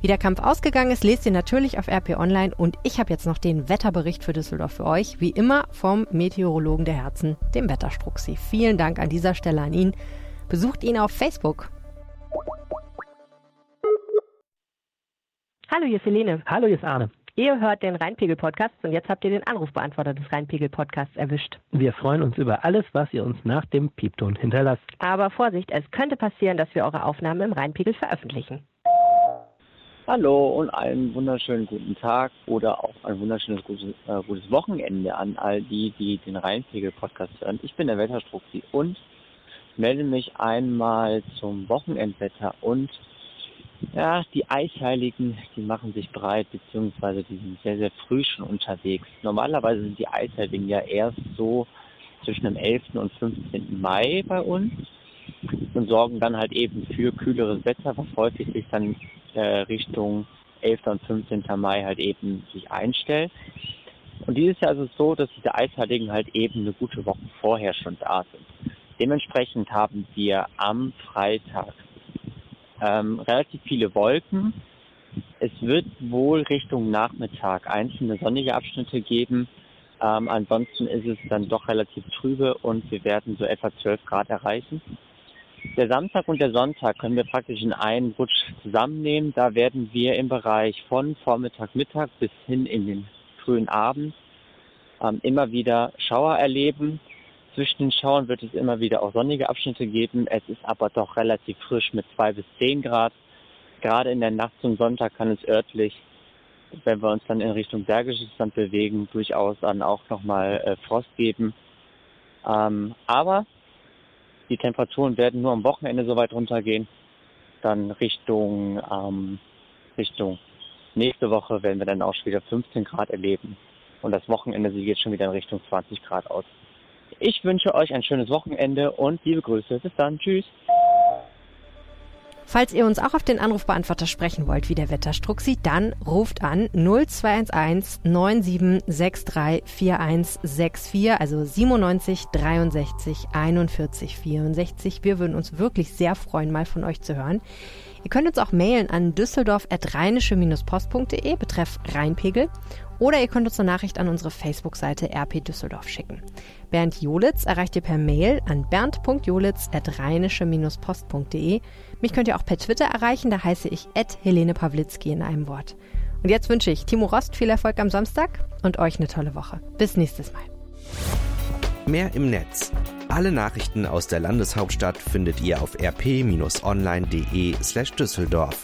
Wie der Kampf ausgegangen ist, lest ihr natürlich auf RP Online und ich habe jetzt noch den Wetterbericht für Düsseldorf für euch, wie immer vom Meteorologen der Herzen, dem Wetterstruxi. Vielen Dank an dieser Stelle an ihn. Besucht ihn auf Facebook. Hallo, hier ist Helene. Hallo, hier ist Arne. Ihr hört den Rheinpegel-Podcast und jetzt habt ihr den Anrufbeantworter des Rheinpegel-Podcasts erwischt. Wir freuen uns über alles, was ihr uns nach dem Piepton hinterlasst. Aber Vorsicht, es könnte passieren, dass wir eure Aufnahmen im Rheinpegel veröffentlichen. Hallo und einen wunderschönen guten Tag oder auch ein wunderschönes gutes, äh, gutes Wochenende an all die, die den Rheinpegel-Podcast hören. Ich bin der Wetterstruxi und melde mich einmal zum Wochenendwetter und ja, die Eisheiligen, die machen sich breit, beziehungsweise die sind sehr, sehr früh schon unterwegs. Normalerweise sind die Eisheiligen ja erst so zwischen dem 11. und 15. Mai bei uns und sorgen dann halt eben für kühleres Wetter, was häufig sich dann äh, Richtung 11. und 15. Mai halt eben sich einstellt. Und dieses Jahr ist es so, dass diese Eisheiligen halt eben eine gute Woche vorher schon da sind. Dementsprechend haben wir am Freitag ähm, relativ viele Wolken. Es wird wohl Richtung Nachmittag einzelne sonnige Abschnitte geben. Ähm, ansonsten ist es dann doch relativ trübe und wir werden so etwa 12 Grad erreichen. Der Samstag und der Sonntag können wir praktisch in einen Rutsch zusammennehmen. Da werden wir im Bereich von Vormittag, Mittag bis hin in den frühen Abend ähm, immer wieder Schauer erleben. Zwischen den Schauern wird es immer wieder auch sonnige Abschnitte geben. Es ist aber doch relativ frisch mit zwei bis zehn Grad. Gerade in der Nacht zum Sonntag kann es örtlich, wenn wir uns dann in Richtung Bergisches Land bewegen, durchaus dann auch nochmal äh, Frost geben. Ähm, aber die Temperaturen werden nur am Wochenende so weit runtergehen. Dann Richtung, ähm, Richtung nächste Woche werden wir dann auch schon wieder 15 Grad erleben. Und das Wochenende sieht jetzt schon wieder in Richtung 20 Grad aus. Ich wünsche euch ein schönes Wochenende und liebe Grüße. Bis dann. Tschüss. Falls ihr uns auch auf den Anrufbeantworter sprechen wollt, wie der Wetterstruxi, dann ruft an 0211 9763 4164, also 97 63 41 64. Wir würden uns wirklich sehr freuen, mal von euch zu hören. Ihr könnt uns auch mailen an düsseldorf.rheinische-post.de betreff Rheinpegel oder ihr könnt uns eine Nachricht an unsere Facebook-Seite RP Düsseldorf schicken. Bernd Jolitz erreicht ihr per Mail an bernd.jolitz.rheinische-post.de. Mich könnt ihr auch per Twitter erreichen, da heiße ich Helene Pawlitzki in einem Wort. Und jetzt wünsche ich Timo Rost viel Erfolg am Samstag und euch eine tolle Woche. Bis nächstes Mal. Mehr im Netz alle Nachrichten aus der Landeshauptstadt findet ihr auf rp-online.de slash Düsseldorf.